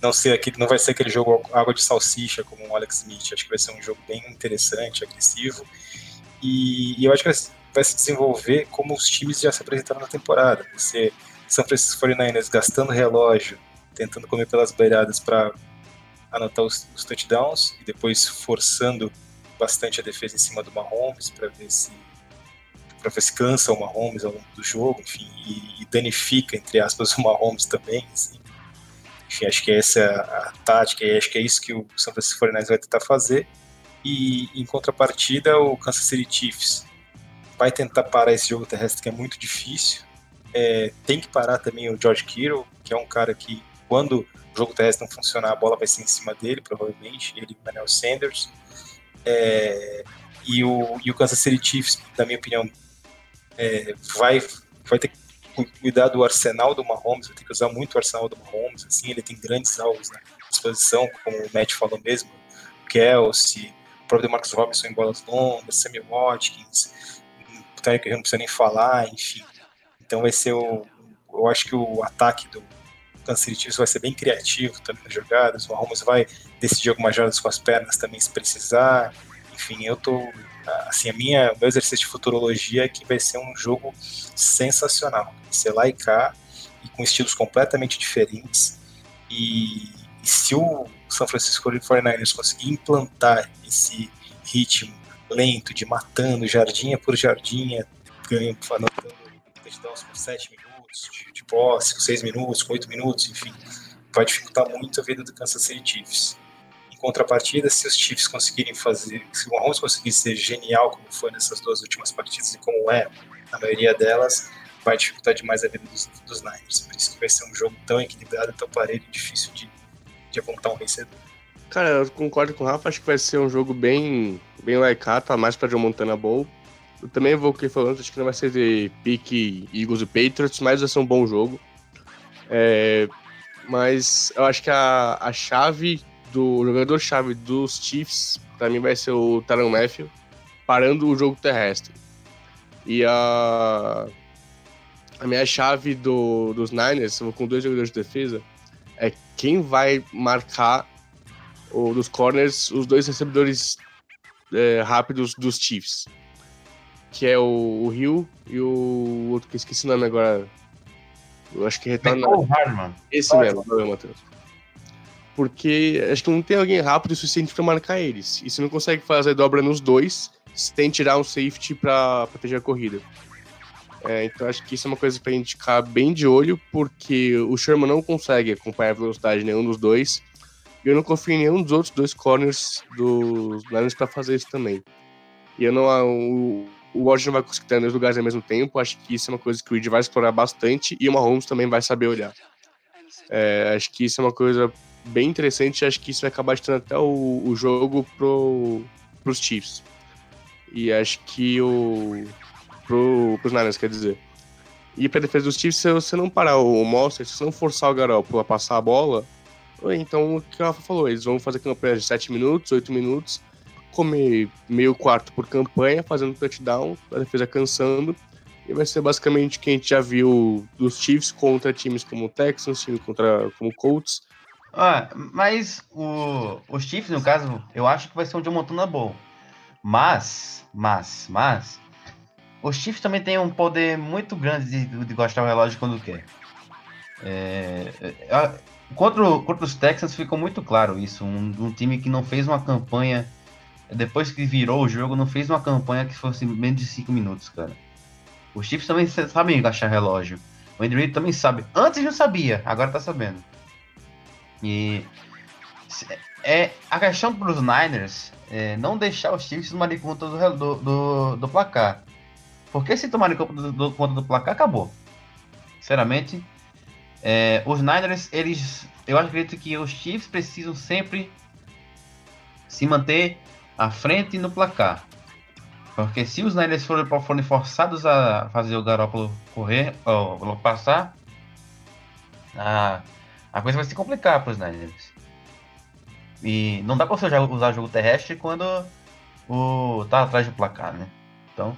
não, ser aquele, não vai ser aquele jogo água de salsicha como o Alex Smith. Acho que vai ser um jogo bem interessante, agressivo. E, e eu acho que vai se desenvolver como os times já se apresentaram na temporada. Você, São Francisco 49ers gastando relógio, tentando comer pelas beiradas para anotar os, os, touchdowns e depois forçando bastante a defesa em cima do Mahomes para ver se para ver se cansa o Mahomes ao longo do jogo, enfim, e, e danifica entre aspas o Mahomes também, assim. Enfim, acho que essa é a tática e acho que é isso que o São Francisco 49ers vai tentar fazer. E em contrapartida, o Kansas City Chiefs vai tentar parar esse jogo terrestre que é muito difícil. É, tem que parar também o George Kittle, que é um cara que, quando o jogo terrestre não funcionar, a bola vai ser em cima dele, provavelmente, ele e o Daniel Sanders. É, e, o, e o Kansas City Chiefs, na minha opinião, é, vai, vai ter que cuidar do arsenal do Mahomes, vai ter que usar muito o arsenal do Mahomes, assim, ele tem grandes alvos na disposição, como o Matt falou mesmo, Kelsey, o próprio Marcos Robinson em bolas longas, Sammy Watkins, o Tarek não precisa nem falar, enfim. Então vai ser o. Eu acho que o ataque do City Chiefs vai ser bem criativo também nas jogadas. O Mahomes vai decidir algumas jogadas com as pernas também se precisar. Enfim, eu tô assim, a minha, meu exercício de futurologia é que vai ser um jogo sensacional. Vai ser lá e cá, e com estilos completamente diferentes. E, e se o São Francisco 49ers conseguir implantar esse ritmo lento de matando jardinha por jardinha, ganhando, touchdowns com 7 minutos de, de posse, com 6 minutos, com 8 minutos, enfim, vai dificultar muito a vida do Kansas City Chiefs contrapartida, se os Chiefs conseguirem fazer, se o Mahomes conseguir ser genial como foi nessas duas últimas partidas e como é na maioria delas, vai dificultar demais a vida dos, dos Niners. Por isso que vai ser um jogo tão equilibrado, tão parelho e difícil de, de apontar um vencedor. Cara, eu concordo com o Rafa, acho que vai ser um jogo bem, bem laicado, tá mais pra John Montana Bowl. Eu também vou que falando, acho que não vai ser de pique Eagles e Patriots, mas vai ser um bom jogo. É, mas eu acho que a, a chave do jogador-chave dos Chiefs, para mim vai ser o Taron Matthew, parando o jogo terrestre. E a, a minha chave do, dos Niners, com dois jogadores de defesa, é quem vai marcar o, dos corners os dois recebedores é, rápidos dos Chiefs. Que é o, o Hill e o outro que eu esqueci o nome agora. Eu acho que retorna. Esse mesmo, Matheus porque acho que não tem alguém rápido o suficiente para marcar eles. E se não consegue fazer dobra nos dois, você tem que tirar um safety para proteger a corrida. É, então acho que isso é uma coisa pra gente ficar bem de olho, porque o Sherman não consegue acompanhar a velocidade de nenhum dos dois. E eu não confio em nenhum dos outros dois corners dos Lions para fazer isso também. E eu não. O, o Washington vai conseguir estar em dois lugares ao mesmo tempo. Acho que isso é uma coisa que o Reed vai explorar bastante e o Mahomes também vai saber olhar. É, acho que isso é uma coisa bem interessante. Acho que isso vai acabar ditando até o, o jogo pro, pros Chiefs. E acho que o. Pro, pros Niners, quer dizer. E pra defesa dos Chiefs, se você não parar o Monster, se você não forçar o Garoppolo a passar a bola, então o que o Rafa falou, eles vão fazer campanha de 7 minutos, 8 minutos, comer meio quarto por campanha, fazendo touchdown, a defesa cansando. E vai ser basicamente o que a gente já viu dos Chiefs contra times como Texans, time contra como Colts. Ah, mas o, os Chiefs, no caso, eu acho que vai ser um John Montana bom. Mas, mas, mas, os Chiefs também têm um poder muito grande de, de gastar o relógio quando quer. É, é, contra, o- contra os Texans ficou muito claro isso. Um, um time que não fez uma campanha, depois que virou o jogo, não fez uma campanha que fosse menos de 5 minutos, cara. Os Chiefs também sa- sabem gastar relógio. O Andy Reid também sabe. Antes não sabia, agora tá sabendo. E é a questão para os Niners é não deixar os Chiefs tomarem conta do, do, do, do placar. Porque se tomarem conta do- conta do placar, acabou. Sinceramente, é, os Niners, eles. Eu acredito que os Chiefs precisam sempre se manter à frente no placar. Porque se os Niners forem, forem forçados a fazer o Garoppolo correr, ou passar, a, a coisa vai se complicar para os Niners. E não dá pra você usar jogo terrestre quando o tá atrás do placar, né? Então,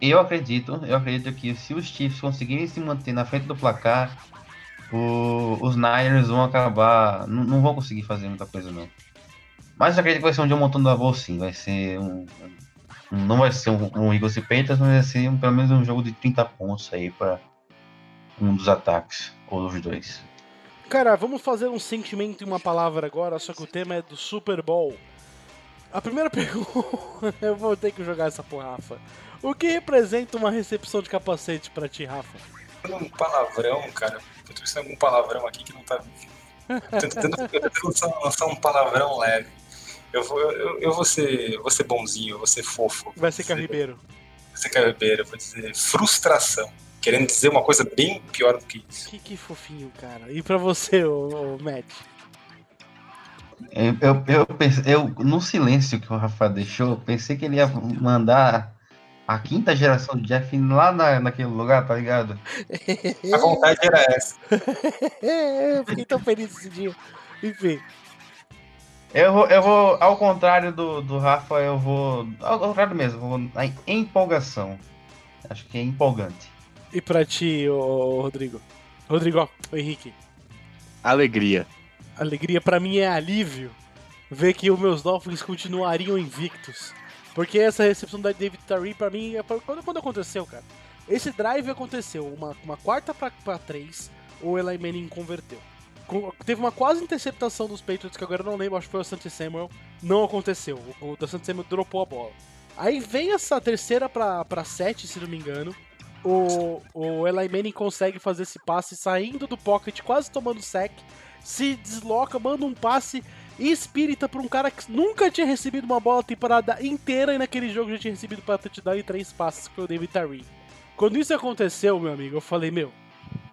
eu acredito, eu acredito que se os Chiefs conseguirem se manter na frente do placar, o- os Niners vão acabar, não, não vão conseguir fazer muita coisa não. Mas eu acredito que vai ser um dia montando da bola sim, vai ser um, um- não vai ser um, um Eagles e Panthers, mas vai ser um- pelo menos um jogo de 30 pontos aí para um dos ataques ou dos dois. Cara, vamos fazer um sentimento em uma palavra agora, só que o tema é do Super Bowl. A primeira pergunta, eu vou ter que jogar essa pro Rafa. O que representa uma recepção de capacete pra ti, Rafa? Um palavrão, cara. Eu tô pensando em algum palavrão aqui que não tá. Tô tentando, eu tô tentando lançar, lançar um palavrão leve. Eu vou, eu, eu vou, ser, vou ser bonzinho, eu vou ser fofo. Vai ser Carribeiro. Vou ser carribeiro, eu vou dizer frustração. Querendo dizer uma coisa bem pior do que isso. Que, que fofinho, cara. E pra você, ô, ô Matt? Eu, eu, eu, pense- eu, no silêncio que o Rafa deixou, eu pensei que ele ia mandar a quinta geração de Jeff lá na, naquele lugar, tá ligado? A vontade era essa. eu fiquei tão feliz esse dia. Enfim, Eu vou, eu vou ao contrário do, do Rafa, eu vou. Ao contrário mesmo, eu vou na empolgação. Acho que é empolgante. e pra ti, ô, ô, Rodrigo? Rodrigo, ó, ô, Henrique. Alegria. Alegria pra mim é alívio ver que os meus Dolphins continuariam invictos. Porque essa recepção da David Tyree pra mim é pra- quando, quando aconteceu, cara. Esse drive aconteceu, uma, uma quarta pra, pra três, o Eli Manning converteu. Teve uma quase interceptação dos Patriots, que agora eu não lembro, acho que foi o Santos Samuel. Não aconteceu, o, o Santos Samuel dropou a bola. Aí vem essa terceira pra, pra sete, se não me engano. O, o Eli Manning consegue fazer esse passe saindo do pocket, quase tomando sec se desloca, manda um passe espírita pra um cara que nunca tinha recebido uma bola a temporada inteira e naquele jogo já tinha recebido para touchdown e três passes que foi o David Tyree. Quando isso aconteceu, meu amigo, eu falei, meu,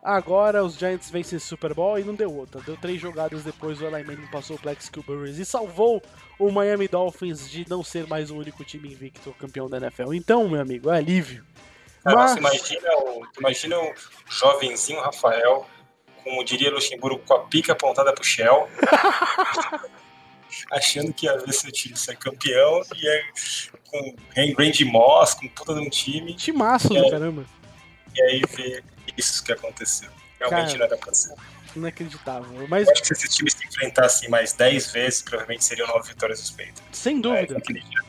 agora os Giants vencem o Super Bowl e não deu outra. Deu três jogadas depois, o Eli Manning passou o Plex Burris e salvou o Miami Dolphins de não ser mais o único time invicto campeão da NFL. Então, meu amigo, é alívio. Cara, Mas- você imagina o, imagina o jovenzinho Rafael, como diria Luxemburgo, com a pica apontada pro Shell, achando que ia ver seu time ser campeão e é com Randy Moss, com puta de um time, Timaço do É. caramba. e aí ver isso que aconteceu. Realmente Cara, não era pra ser. Inacreditável. Mas, Eu acho que se esses times se enfrentassem mais 10 vezes, provavelmente seriam 9 vitórias dos Patriots. sem É, dúvida. naquele dia.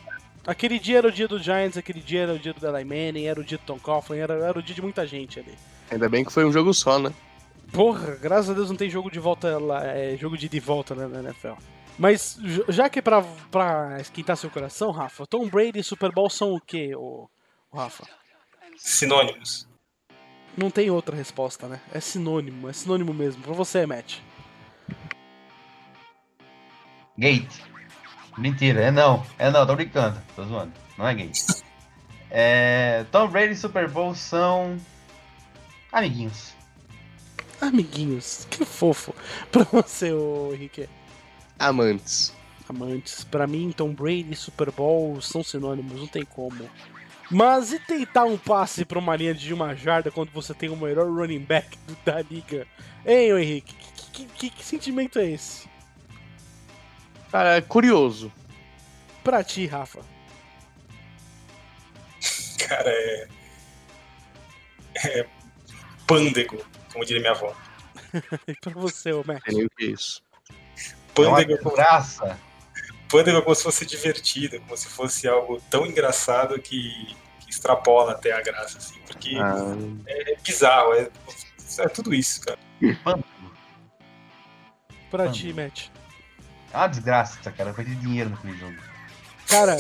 Aquele dia era o dia do Giants, aquele dia era o dia do Eli Manning, era o dia do Tom Coughlin, era, era o dia de muita gente ali. Ainda bem que foi um jogo só, né? Porra, graças a Deus não tem jogo de volta lá, é, jogo de ida e volta né, na NFL. Mas já que é pra, pra esquentar seu coração, Rafa, Tom Brady e Super Bowl são o quê, ô, ô Rafa? Sinônimos. Não tem outra resposta, né? É sinônimo, é sinônimo mesmo. Pra você, Matt. Gate. Mentira, é não. É não, tô brincando. Tô zoando. Não é gate. É, Tom Brady e Super Bowl são amiguinhos. Amiguinhos, que fofo. Pra você, ô Henrique. Amantes. Amantes. Pra mim, Tom Brady e Super Bowl são sinônimos, não tem como. Mas e tentar um passe pra uma linha de uma jarda quando você tem o melhor running back da liga? Hein, ô Henrique? Que, que- que- que sentimento é esse? Cara, é curioso. Pra ti, Rafa. Cara, é. É. Pândego, como diria minha avó. E pra você, ô que é isso. É uma Pândego é como, graça. Pândego é como se fosse divertido, como se fosse algo tão engraçado que, que extrapola até a graça, assim. Porque Ah, é bizarro, é, é tudo isso, cara. Pra Ah. ti, Matt. Uma desgraça, cara. Eu perdi dinheiro naquele jogo. Cara,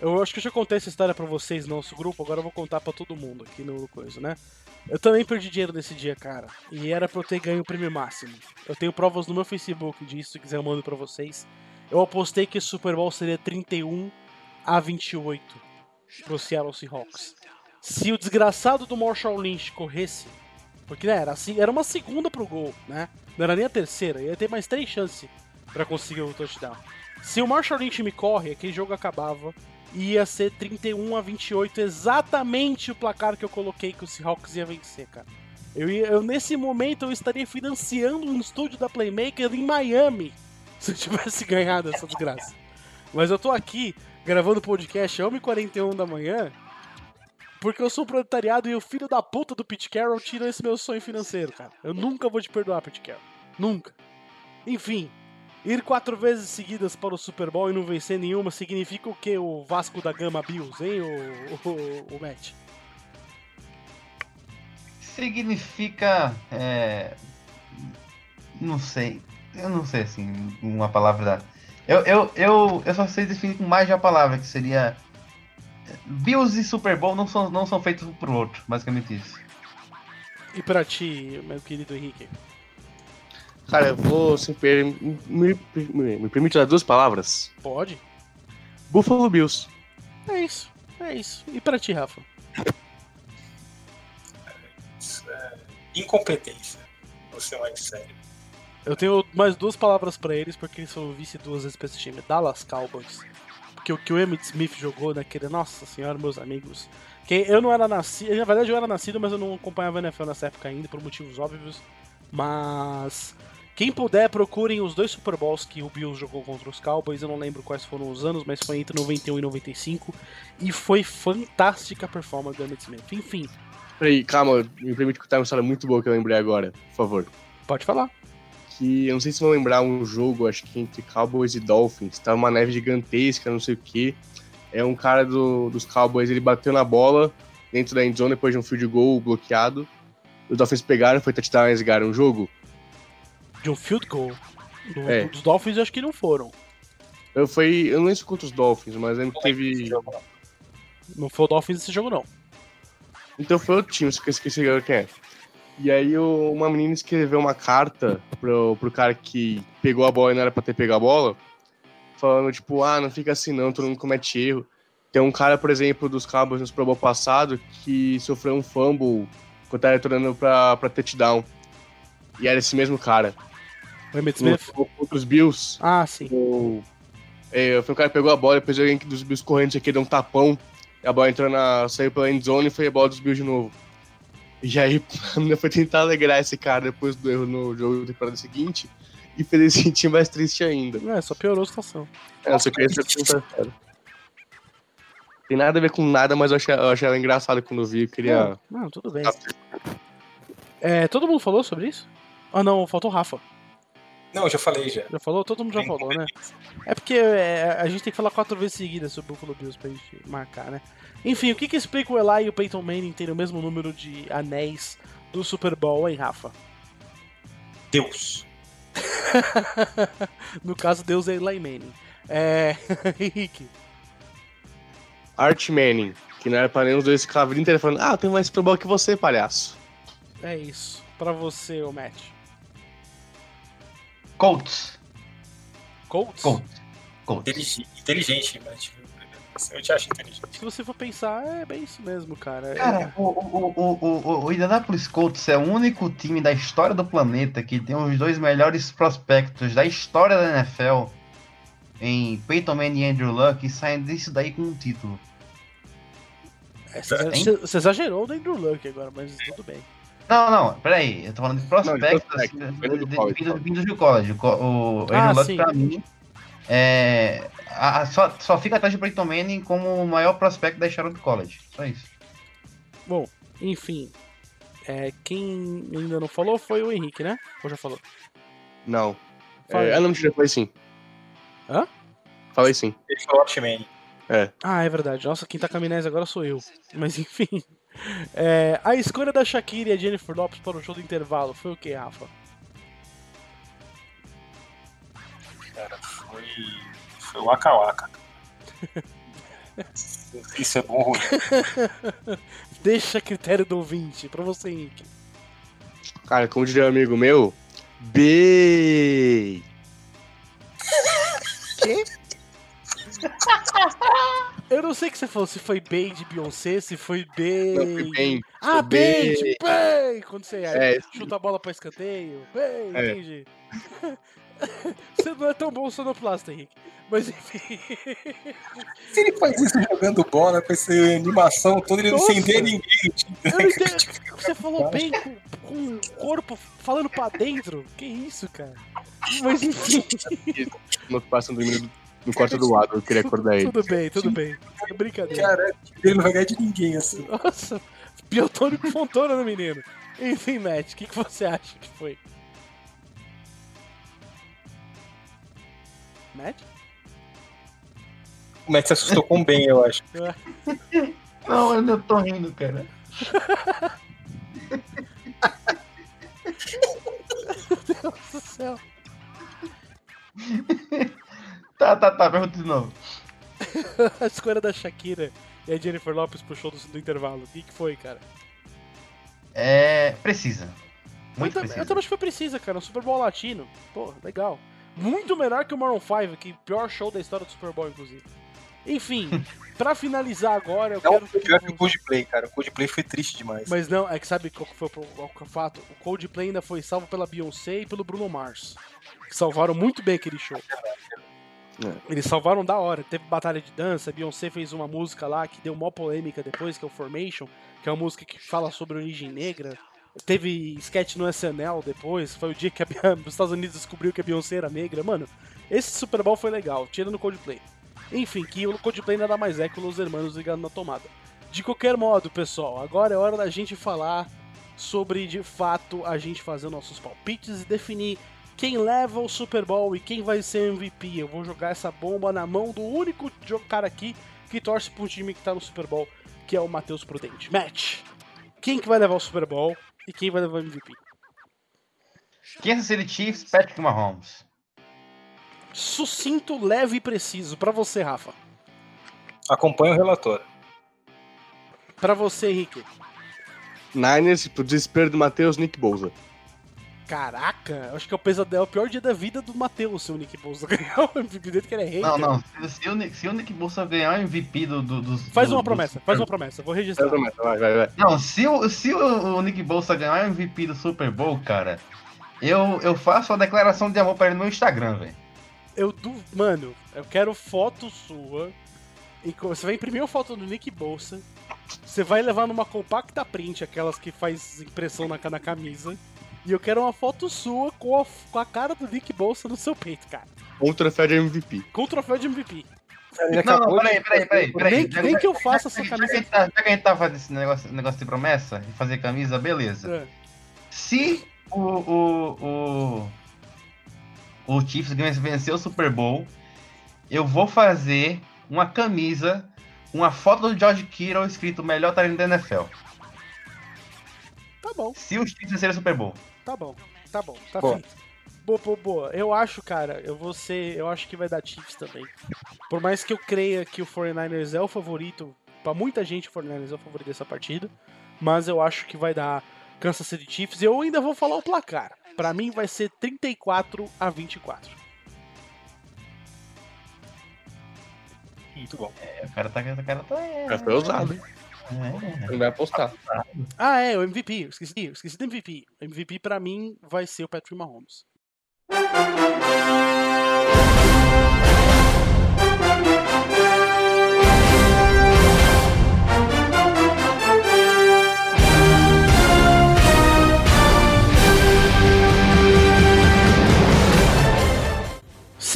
eu acho que eu já contei essa história pra vocês no nosso grupo, agora eu vou contar pra todo mundo aqui no coisa, né? Eu também perdi dinheiro nesse dia, cara. E era pra eu ter ganho o prêmio máximo. Eu tenho provas no meu Facebook disso, se quiser eu mando pra vocês. Eu apostei que o Super Bowl seria 31 a 28 pro Seattle Seahawks. Se o desgraçado do Marshall Lynch corresse, porque né, era, assim- era uma segunda pro gol, né? Não era nem a terceira, ia ter mais três chances pra conseguir o touchdown. Se o Marshall Lynch me corre, aquele jogo acabava ia ser 31 a 28, exatamente o placar que eu coloquei que o Seahawks ia vencer, cara. Eu, eu, nesse momento eu estaria financiando um estúdio da Playmaker em Miami se eu tivesse ganhado essa desgraça. Mas eu tô aqui gravando podcast às 1h41 da manhã porque eu sou proletariado e o filho da puta do Pete Carroll tira esse meu sonho financeiro, cara. Eu nunca vou te perdoar, Pete Carroll. Nunca. Enfim, ir quatro vezes seguidas para o Super Bowl e não vencer nenhuma significa o que, o Vasco da Gama Bills, hein, o, o, o Matt? Significa. É... Não sei. Eu não sei, assim, uma palavra. Eu, eu, eu, eu só sei definir com mais de uma palavra, que seria. Bills e Super Bowl não são, não são feitos um pro outro, basicamente isso. E pra ti, meu querido Henrique? Cara, eu vou se per... me, me, me permite dar duas palavras. Pode? Buffalo Bills. É isso, é isso. E pra ti, Rafa? É incompetência. Você é mais sério. Eu tenho mais duas palavras pra eles, porque eles foram vice duas vezes pra esse time. Dallas Cowboys. Porque o que o Emmett Smith jogou naquele. Nossa senhora, meus amigos. Que eu não era nascido. Na verdade, eu era nascido, mas eu não acompanhava a NFL nessa época ainda, por motivos óbvios. Mas. Quem puder, procurem os dois Super Bowls que o Bills jogou contra os Cowboys. Eu não lembro quais foram os anos, mas foi entre 91 e 95. E foi fantástica a performance do Emmett Smith. Enfim, Peraí, calma, me permite contar uma história muito boa que eu lembrei agora, por favor. pode falar. Que eu não sei se vão lembrar um jogo, acho que entre Cowboys e Dolphins. Tava uma neve gigantesca, não sei o que. É um cara do- dos Cowboys, ele bateu na bola dentro da endzone depois de um field goal bloqueado. Os Dolphins pegaram, foi touchdown e ganharam o jogo. De um field goal. Do- É. Dos Dolphins, eu acho que não foram. Eu, foi, eu não lembro os Dolphins, mas lembro que teve. Não foi o Dolphins esse jogo, não. Então foi outro time, só que eu esqueci agora quem é. E aí o- uma menina escreveu uma carta pro, pro cara que pegou a bola e não era pra ter pego a bola, falando tipo, ah, não fica assim não, todo mundo comete erro. Tem um cara, por exemplo, dos Cowboys no Super Bowl passado que sofreu um fumble quando tava retornando pra, pra touchdown. E era esse mesmo cara. O Emmett Smith? os Bills, Ah, sim. o, é, foi um cara que pegou a bola, depois alguém dos Bills correndo, aqui deu um tapão, e a bola entrou na. saiu pela endzone e foi a bola dos Bills de novo. E aí foi tentar alegrar esse cara depois do erro no jogo da temporada seguinte e fez ele se sentir mais triste ainda. É, só piorou a situação. É, eu só queria ser contar Tem nada a ver com nada, mas eu achei, eu achei ela engraçada quando eu vi, eu queria. Não, tudo bem. É, todo mundo falou sobre isso? Ah, não, faltou o Rafa. Não, eu já falei já. Já falou? Todo mundo já falou, né? É porque é, a gente tem que falar quatro vezes seguidas sobre o Buffalo Bills pra gente marcar, né? Enfim, o que que explica o Eli e o Peyton Manning terem o mesmo número de anéis do Super Bowl, hein, Rafa? Deus. no caso, Deus é Eli Manning. É... Henrique. Art Manning, que não era pra nenhum dos dois ficar a vida inteira falando, ah, tem mais Super Bowl que você, palhaço. É isso. Pra você, o Matt. Colts. Colts? Colts. Colts. Inteligente, inteligente tipo, Eu te acho inteligente. Se você for pensar, é bem isso mesmo, cara. Cara, o, o, o, o, o Indianapolis Colts é o único time da história do planeta que tem os dois melhores prospectos da história da NFL em Peyton Manning e Andrew Luck e saem disso daí com um título. é, você, você exagerou do Andrew Luck agora, mas tudo bem. Não, não, peraí, eu tô falando de prospectos prospecto, assim, vindo do de- college, vindo- vindos do college. O, o Andrew Ah, Luck, sim. pra mim, é, a- a- só, só fica atrás de Peyton Manning como o maior prospecto da história do college. Só isso. Bom, enfim. É, quem ainda não falou foi o Henrique, né? Ou já falou? Não. Fala. É, ah, não, mentira, falei sim. Hã? Falei sim. Ele o Watchmen. Ah, é verdade. Nossa, quem tá com agora sou eu. Mas enfim. É, a escolha da Shakira e a Jennifer Lopes para o show do intervalo foi o que, Rafa? Cara, foi. Foi o Waka Waka. Isso é bom ruim? Deixa a critério do ouvinte, pra você, Henrique. Cara, como diria um amigo meu, B. Eu não sei o que você falou, se foi bem de Beyoncé, se foi bem. Não, foi bem. Ah, Foi bem, bem. bem! Quando você É. chuta a bola pra escanteio. Bem, É. entendi. você não é tão bom sonoplasta, Henrique. Mas enfim. Se ele faz isso jogando bola com essa animação toda, ele não ofender ninguém. Tipo, Eu entendo. Você falou bem com, com o corpo falando pra dentro. Que isso, cara? Mas enfim. Uma ocupação dormindo no quarto do lado, eu queria acordar ele. Tudo bem, tudo bem. É brincadeira. Cara, ele não vai ganhar de ninguém assim. Nossa, biotônico Fontona no menino. Enfim, Matt, o que, que você acha que foi? Matt? O Matt se assustou com o Ben, eu acho. Não, eu não tô rindo, cara. Deus do céu. Tá, tá, tá, pergunta de novo. A escolha da Shakira e a Jennifer Lopes pro show do, do intervalo. O que, que foi, cara? É. Precisa. Eu, Muito tam- precisa. eu também acho que foi precisa, cara. Um Super Bowl latino. Pô, legal. Muito melhor que o Maroon 5, que pior show da história do Super Bowl, inclusive. Enfim, pra finalizar agora, eu Não, quero foi pior que o Coldplay, cara. O Coldplay foi triste demais. Mas não, é que sabe qual foi o é o fato? O Coldplay ainda foi salvo pela Beyoncé e pelo Bruno Mars. Que salvaram muito bem aquele show. Eles salvaram da hora. Teve batalha de dança, a Beyoncé fez uma música lá que deu mó polêmica depois, que é o Formation, que é uma música que fala sobre origem negra. Teve sketch no SNL depois, foi o dia que a, os Estados Unidos descobriu que a Beyoncé era negra. Mano, esse Super Bowl foi legal, tirando o Coldplay. Enfim, que o Coldplay nada mais é que os hermanos ligados na tomada. De qualquer modo, pessoal, agora é hora da gente falar sobre, de fato, a gente fazer nossos palpites e definir quem leva o Super Bowl e quem vai ser MVP. Eu vou jogar essa bomba na mão do único cara aqui que torce para time que tá no Super Bowl, que é o Matheus Prudente. Match! Quem que vai levar o Super Bowl e quem vai levar o MVP? Kansas City Chiefs, Patrick Mahomes. Sucinto, leve e preciso. Pra você, Rafa. Acompanha o relator. Pra você, Henrique. Niners, pro desespero do Matheus, Nick Bolsa. Caraca, acho que é o pesadelo, é o pior dia da vida do Matheus, se o Nick Bolsa ganhar o MVP dele, que ele é rei. Não, não. Se, o, Nick- se o Nick Bolsa ganhar o MVP do, do, dos. Faz do- uma dos- promessa, faz uma promessa, vou registrar. Vai, vai, vai. Não, se o, se o, o Nick Bolsa ganhar o MVP do Super Bowl, cara, eu, eu faço a declaração de amor pra ele no meu Instagram, velho. Eu du... Mano, eu quero foto sua. E você vai imprimir uma foto do Nick Bolsa. Você vai levar numa compacta print, aquelas que faz impressão na, na camisa. E eu quero uma foto sua com a, com a cara do Nick Bolsa no seu peito, cara. Um troféu de MVP. Com o troféu de MVP. Não, não, peraí, peraí, peraí. peraí. Nem, nem que eu faça essa Já que, a camisa. gente tá, já que a gente tá fazendo esse negócio, negócio de promessa, de fazer camisa, beleza. É. Se o, o, o, o Chiefs vencer o Super Bowl, eu vou fazer uma camisa, uma foto do George Kittle escrito melhor talento da NFL. Tá bom, Se o Chiefs vencer o Super Bowl. Tá bom, tá bom, tá Boa. feito. Boa, boa, boa. Eu acho, cara, eu vou ser. Eu acho que vai dar Chiefs também. Por mais que eu creia que o 49ers é o favorito, pra muita gente o 49ers é o favorito dessa partida, mas eu acho que vai dar Kansas City Chiefs. E eu ainda vou falar o placar. Pra mim vai ser 34 a 24. Muito bom. É, o cara tá. O cara tá é, Já foi usado, hein? É. Não vai apostar. Ah, é, o MVP. Eu esqueci, eu esqueci do MVP. O MVP pra mim vai ser o Patrick Mahomes.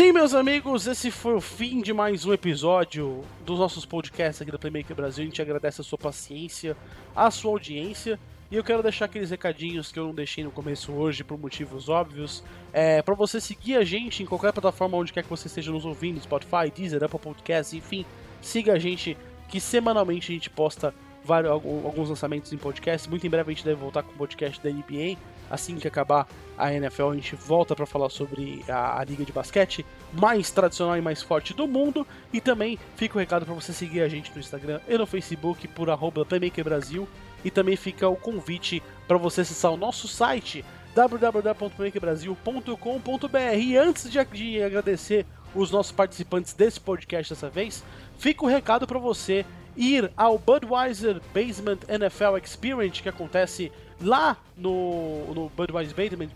Sim, meus amigos, esse foi o fim de mais um episódio dos nossos podcasts aqui da Playmaker Brasil. A gente agradece a sua paciência, a sua audiência. E eu quero deixar aqueles recadinhos que eu não deixei no começo hoje por motivos óbvios. É, para você seguir a gente em qualquer plataforma onde quer que você esteja nos ouvindo, Spotify, Deezer, Apple Podcasts, enfim, siga a gente que semanalmente a gente posta vários, alguns lançamentos em podcast. Muito em breve a gente deve voltar com o podcast da NBA. Assim que acabar a NFL, a gente volta para falar sobre a, a liga de basquete mais tradicional e mais forte do mundo. E também fica o recado para você seguir a gente no Instagram e no Facebook por arroba Playmaker Brasil. E também fica o convite para você acessar o nosso site www.playmakerbrasil.com.br. E antes de, de agradecer os nossos participantes desse podcast dessa vez, fica o recado para você ir ao Budweiser Basement NFL Experience que acontece lá no, no Budweiser Basement,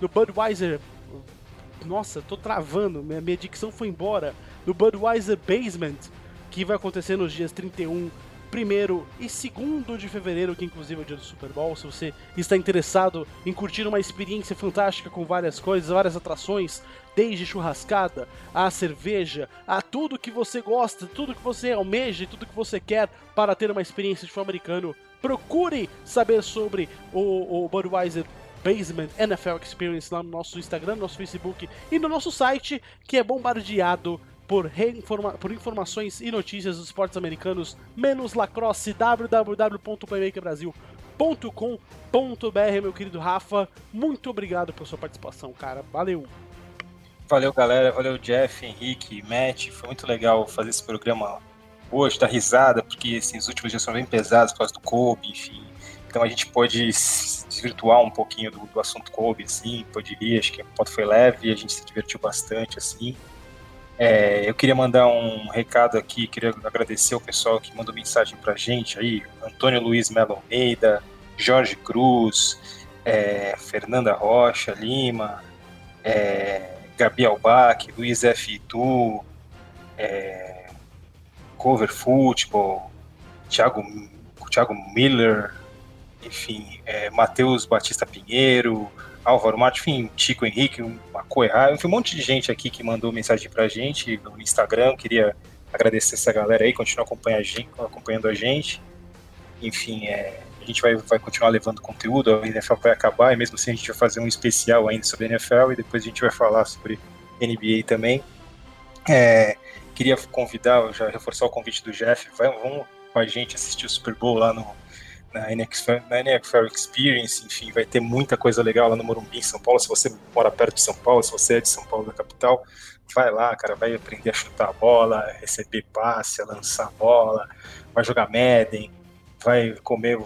no Budweiser nossa, tô travando, minha, minha dicção foi embora. No Budweiser Basement, que vai acontecer nos dias 31, 1 e 2 de fevereiro, que inclusive é o dia do Super Bowl. Se você está interessado em curtir uma experiência fantástica com várias coisas, várias atrações, desde churrascada, a cerveja, a tudo que você gosta, tudo que você almeja tudo que você quer para ter uma experiência de futebol americano, procure saber sobre o, o Budweiser Basement NFL Experience lá no nosso Instagram, no nosso Facebook e no nosso site, que é bombardeado por, por informações e notícias dos esportes americanos, menos lacrosse, www.playmakerbrasil.com.br, meu querido Rafa. Muito obrigado pela sua participação, cara. Valeu. Valeu, galera. Valeu, Jeff, Henrique, Matt. Foi muito legal fazer esse programa hoje, dar risada, porque assim, os últimos dias foram bem pesados por causa do Kobe, enfim. Então a gente pôde se desvirtuar um pouquinho do, do assunto Kobe, assim, pôde rir, acho que a foto foi leve a gente se divertiu bastante, assim. É, eu queria mandar um recado aqui, queria agradecer o pessoal que mandou mensagem pra gente aí, Antônio Luiz Melo Almeida, Jorge Cruz, é, Fernanda Rocha Lima, é, Gabi Luiz F. Itu, é, Cover Football, Thiago, Thiago Miller, enfim, é, Matheus Batista Pinheiro, Álvaro Martins, enfim, Chico Henrique, Macoerra, enfim, um monte de gente aqui que mandou mensagem pra gente no Instagram, queria agradecer essa galera aí, continuar acompanhando a gente, acompanhando a gente. Enfim, é, a gente vai, vai continuar levando conteúdo, a NFL vai acabar, e mesmo assim a gente vai fazer um especial ainda sobre a NFL, e depois a gente vai falar sobre NBA também. É, queria convidar, já reforçar o convite do Jeff, vai, vamos com a gente assistir o Super Bowl lá no, na NFL, na NFL Experience, enfim, vai ter muita coisa legal lá no Morumbi, em São Paulo. Se você mora perto de São Paulo, se você é de São Paulo, da capital, vai lá, cara, vai aprender a chutar a bola, receber passe, a lançar a bola, vai jogar Madden, vai comer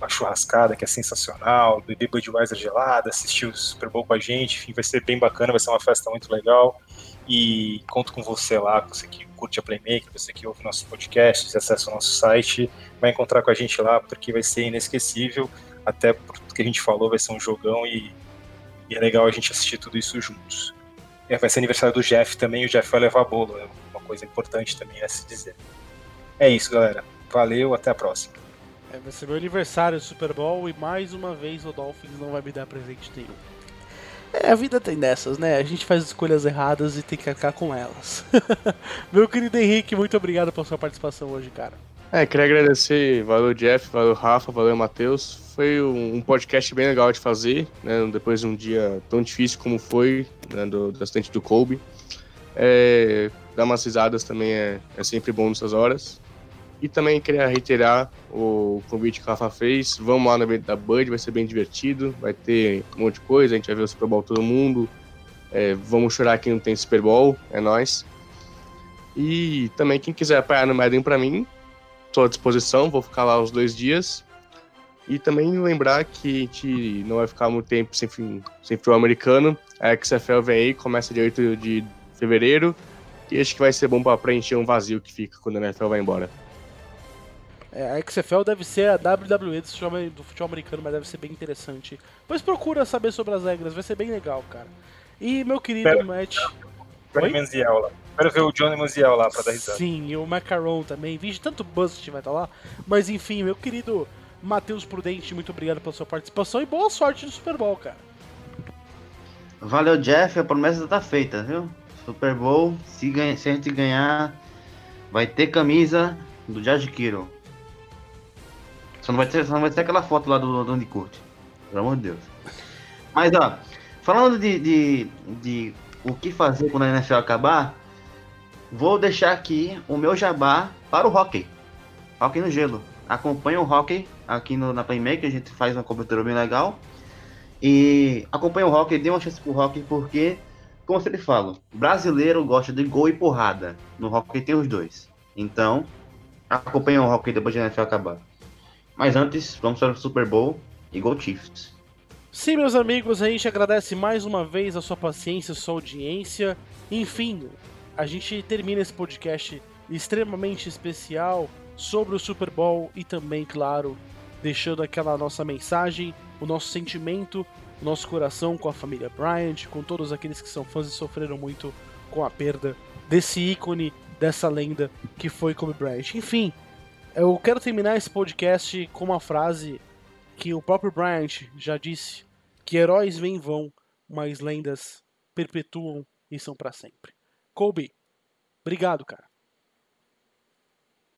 a churrascada, que é sensacional, beber Budweiser gelada, assistir o Super Bowl com a gente, enfim, vai ser bem bacana, vai ser uma festa muito legal. E conto com você lá, você que curte a Playmaker, você que ouve nossos podcasts, acessa o nosso site, vai encontrar com a gente lá, porque vai ser inesquecível, até porque a gente falou, vai ser um jogão e, e é legal a gente assistir tudo isso juntos. É, vai ser aniversário do Jeff também, o Jeff vai levar bolo, é uma coisa importante também a se dizer. É isso, galera. Valeu, até a próxima. É, vai ser meu aniversário do Super Bowl e mais uma vez o Dolphins não vai me dar presente nenhum. É, a vida tem dessas, né? A gente faz escolhas erradas e tem que arcar com elas. meu querido Henrique, muito obrigado pela sua participação hoje, cara. É, queria agradecer, valeu Jeff, valeu Rafa, valeu Matheus. Foi um podcast bem legal de fazer, né? Depois de um dia tão difícil como foi, né, do, do acidente do Kobe. É, dar umas risadas também é, é sempre bom nessas horas. E também queria reiterar o convite que o Rafa fez. Vamos lá no evento da Bud, vai ser bem divertido. Vai ter um monte de coisa, a gente vai ver o Super Bowl todo mundo. É, vamos chorar que não tem Super Bowl, é nóis. E também quem quiser apoiar no Madden pra mim, estou à disposição, vou ficar lá os dois dias. E também lembrar que a gente não vai ficar muito tempo sem, fim- sem futebol americano. A XFL vem aí, começa dia 8 de fevereiro. E acho que vai ser bom pra preencher um vazio que fica quando a NFL vai embora. É, a XFL deve ser a WWE do futebol, do futebol americano, mas deve ser bem interessante. Pois procura saber sobre as regras, vai ser bem legal, cara. E meu querido Pera- Matt. Johnny? Manziel lá. Quero ver o Johnny Manziel lá pra dar risada. Sim, e o Macaron também. Vixe, tanto Bust vai estar lá. Mas enfim, meu querido Matheus Prudente, muito obrigado pela sua participação e boa sorte no Super Bowl, cara. Valeu, Jeff. A promessa tá feita, viu? Super Bowl, se, ganha- se a gente ganhar, vai ter camisa do George Kittle. Só não vai ter, não vai ter aquela foto lá do, do Andy Curti. Pelo amor de Deus. Mas, ó, falando de, de, de o que fazer quando a NFL acabar, vou deixar aqui o meu jabá para o hockey. Hockey no gelo. Acompanha o hockey aqui no, na Playmaker, a gente faz uma cobertura bem legal. E acompanha o hockey, dê uma chance pro hockey, porque, como eu sempre falo, brasileiro gosta de gol e porrada. No hockey tem os dois. Então, acompanha o hockey depois de NFL acabar. Mas antes, vamos para o Super Bowl e Go Chiefs. Sim, meus amigos, a gente agradece mais uma vez a sua paciência, a sua audiência. Enfim, a gente termina esse podcast extremamente especial sobre o Super Bowl e também, claro, deixando aquela nossa mensagem, o nosso sentimento, o nosso coração com a família Bryant, com todos aqueles que são fãs e sofreram muito com a perda desse ícone, dessa lenda que foi Kobe Bryant. Enfim, eu quero terminar esse podcast com uma frase que o próprio Bryant já disse que heróis vêm e vão, mas lendas perpetuam e são para sempre. Kobe, obrigado, cara.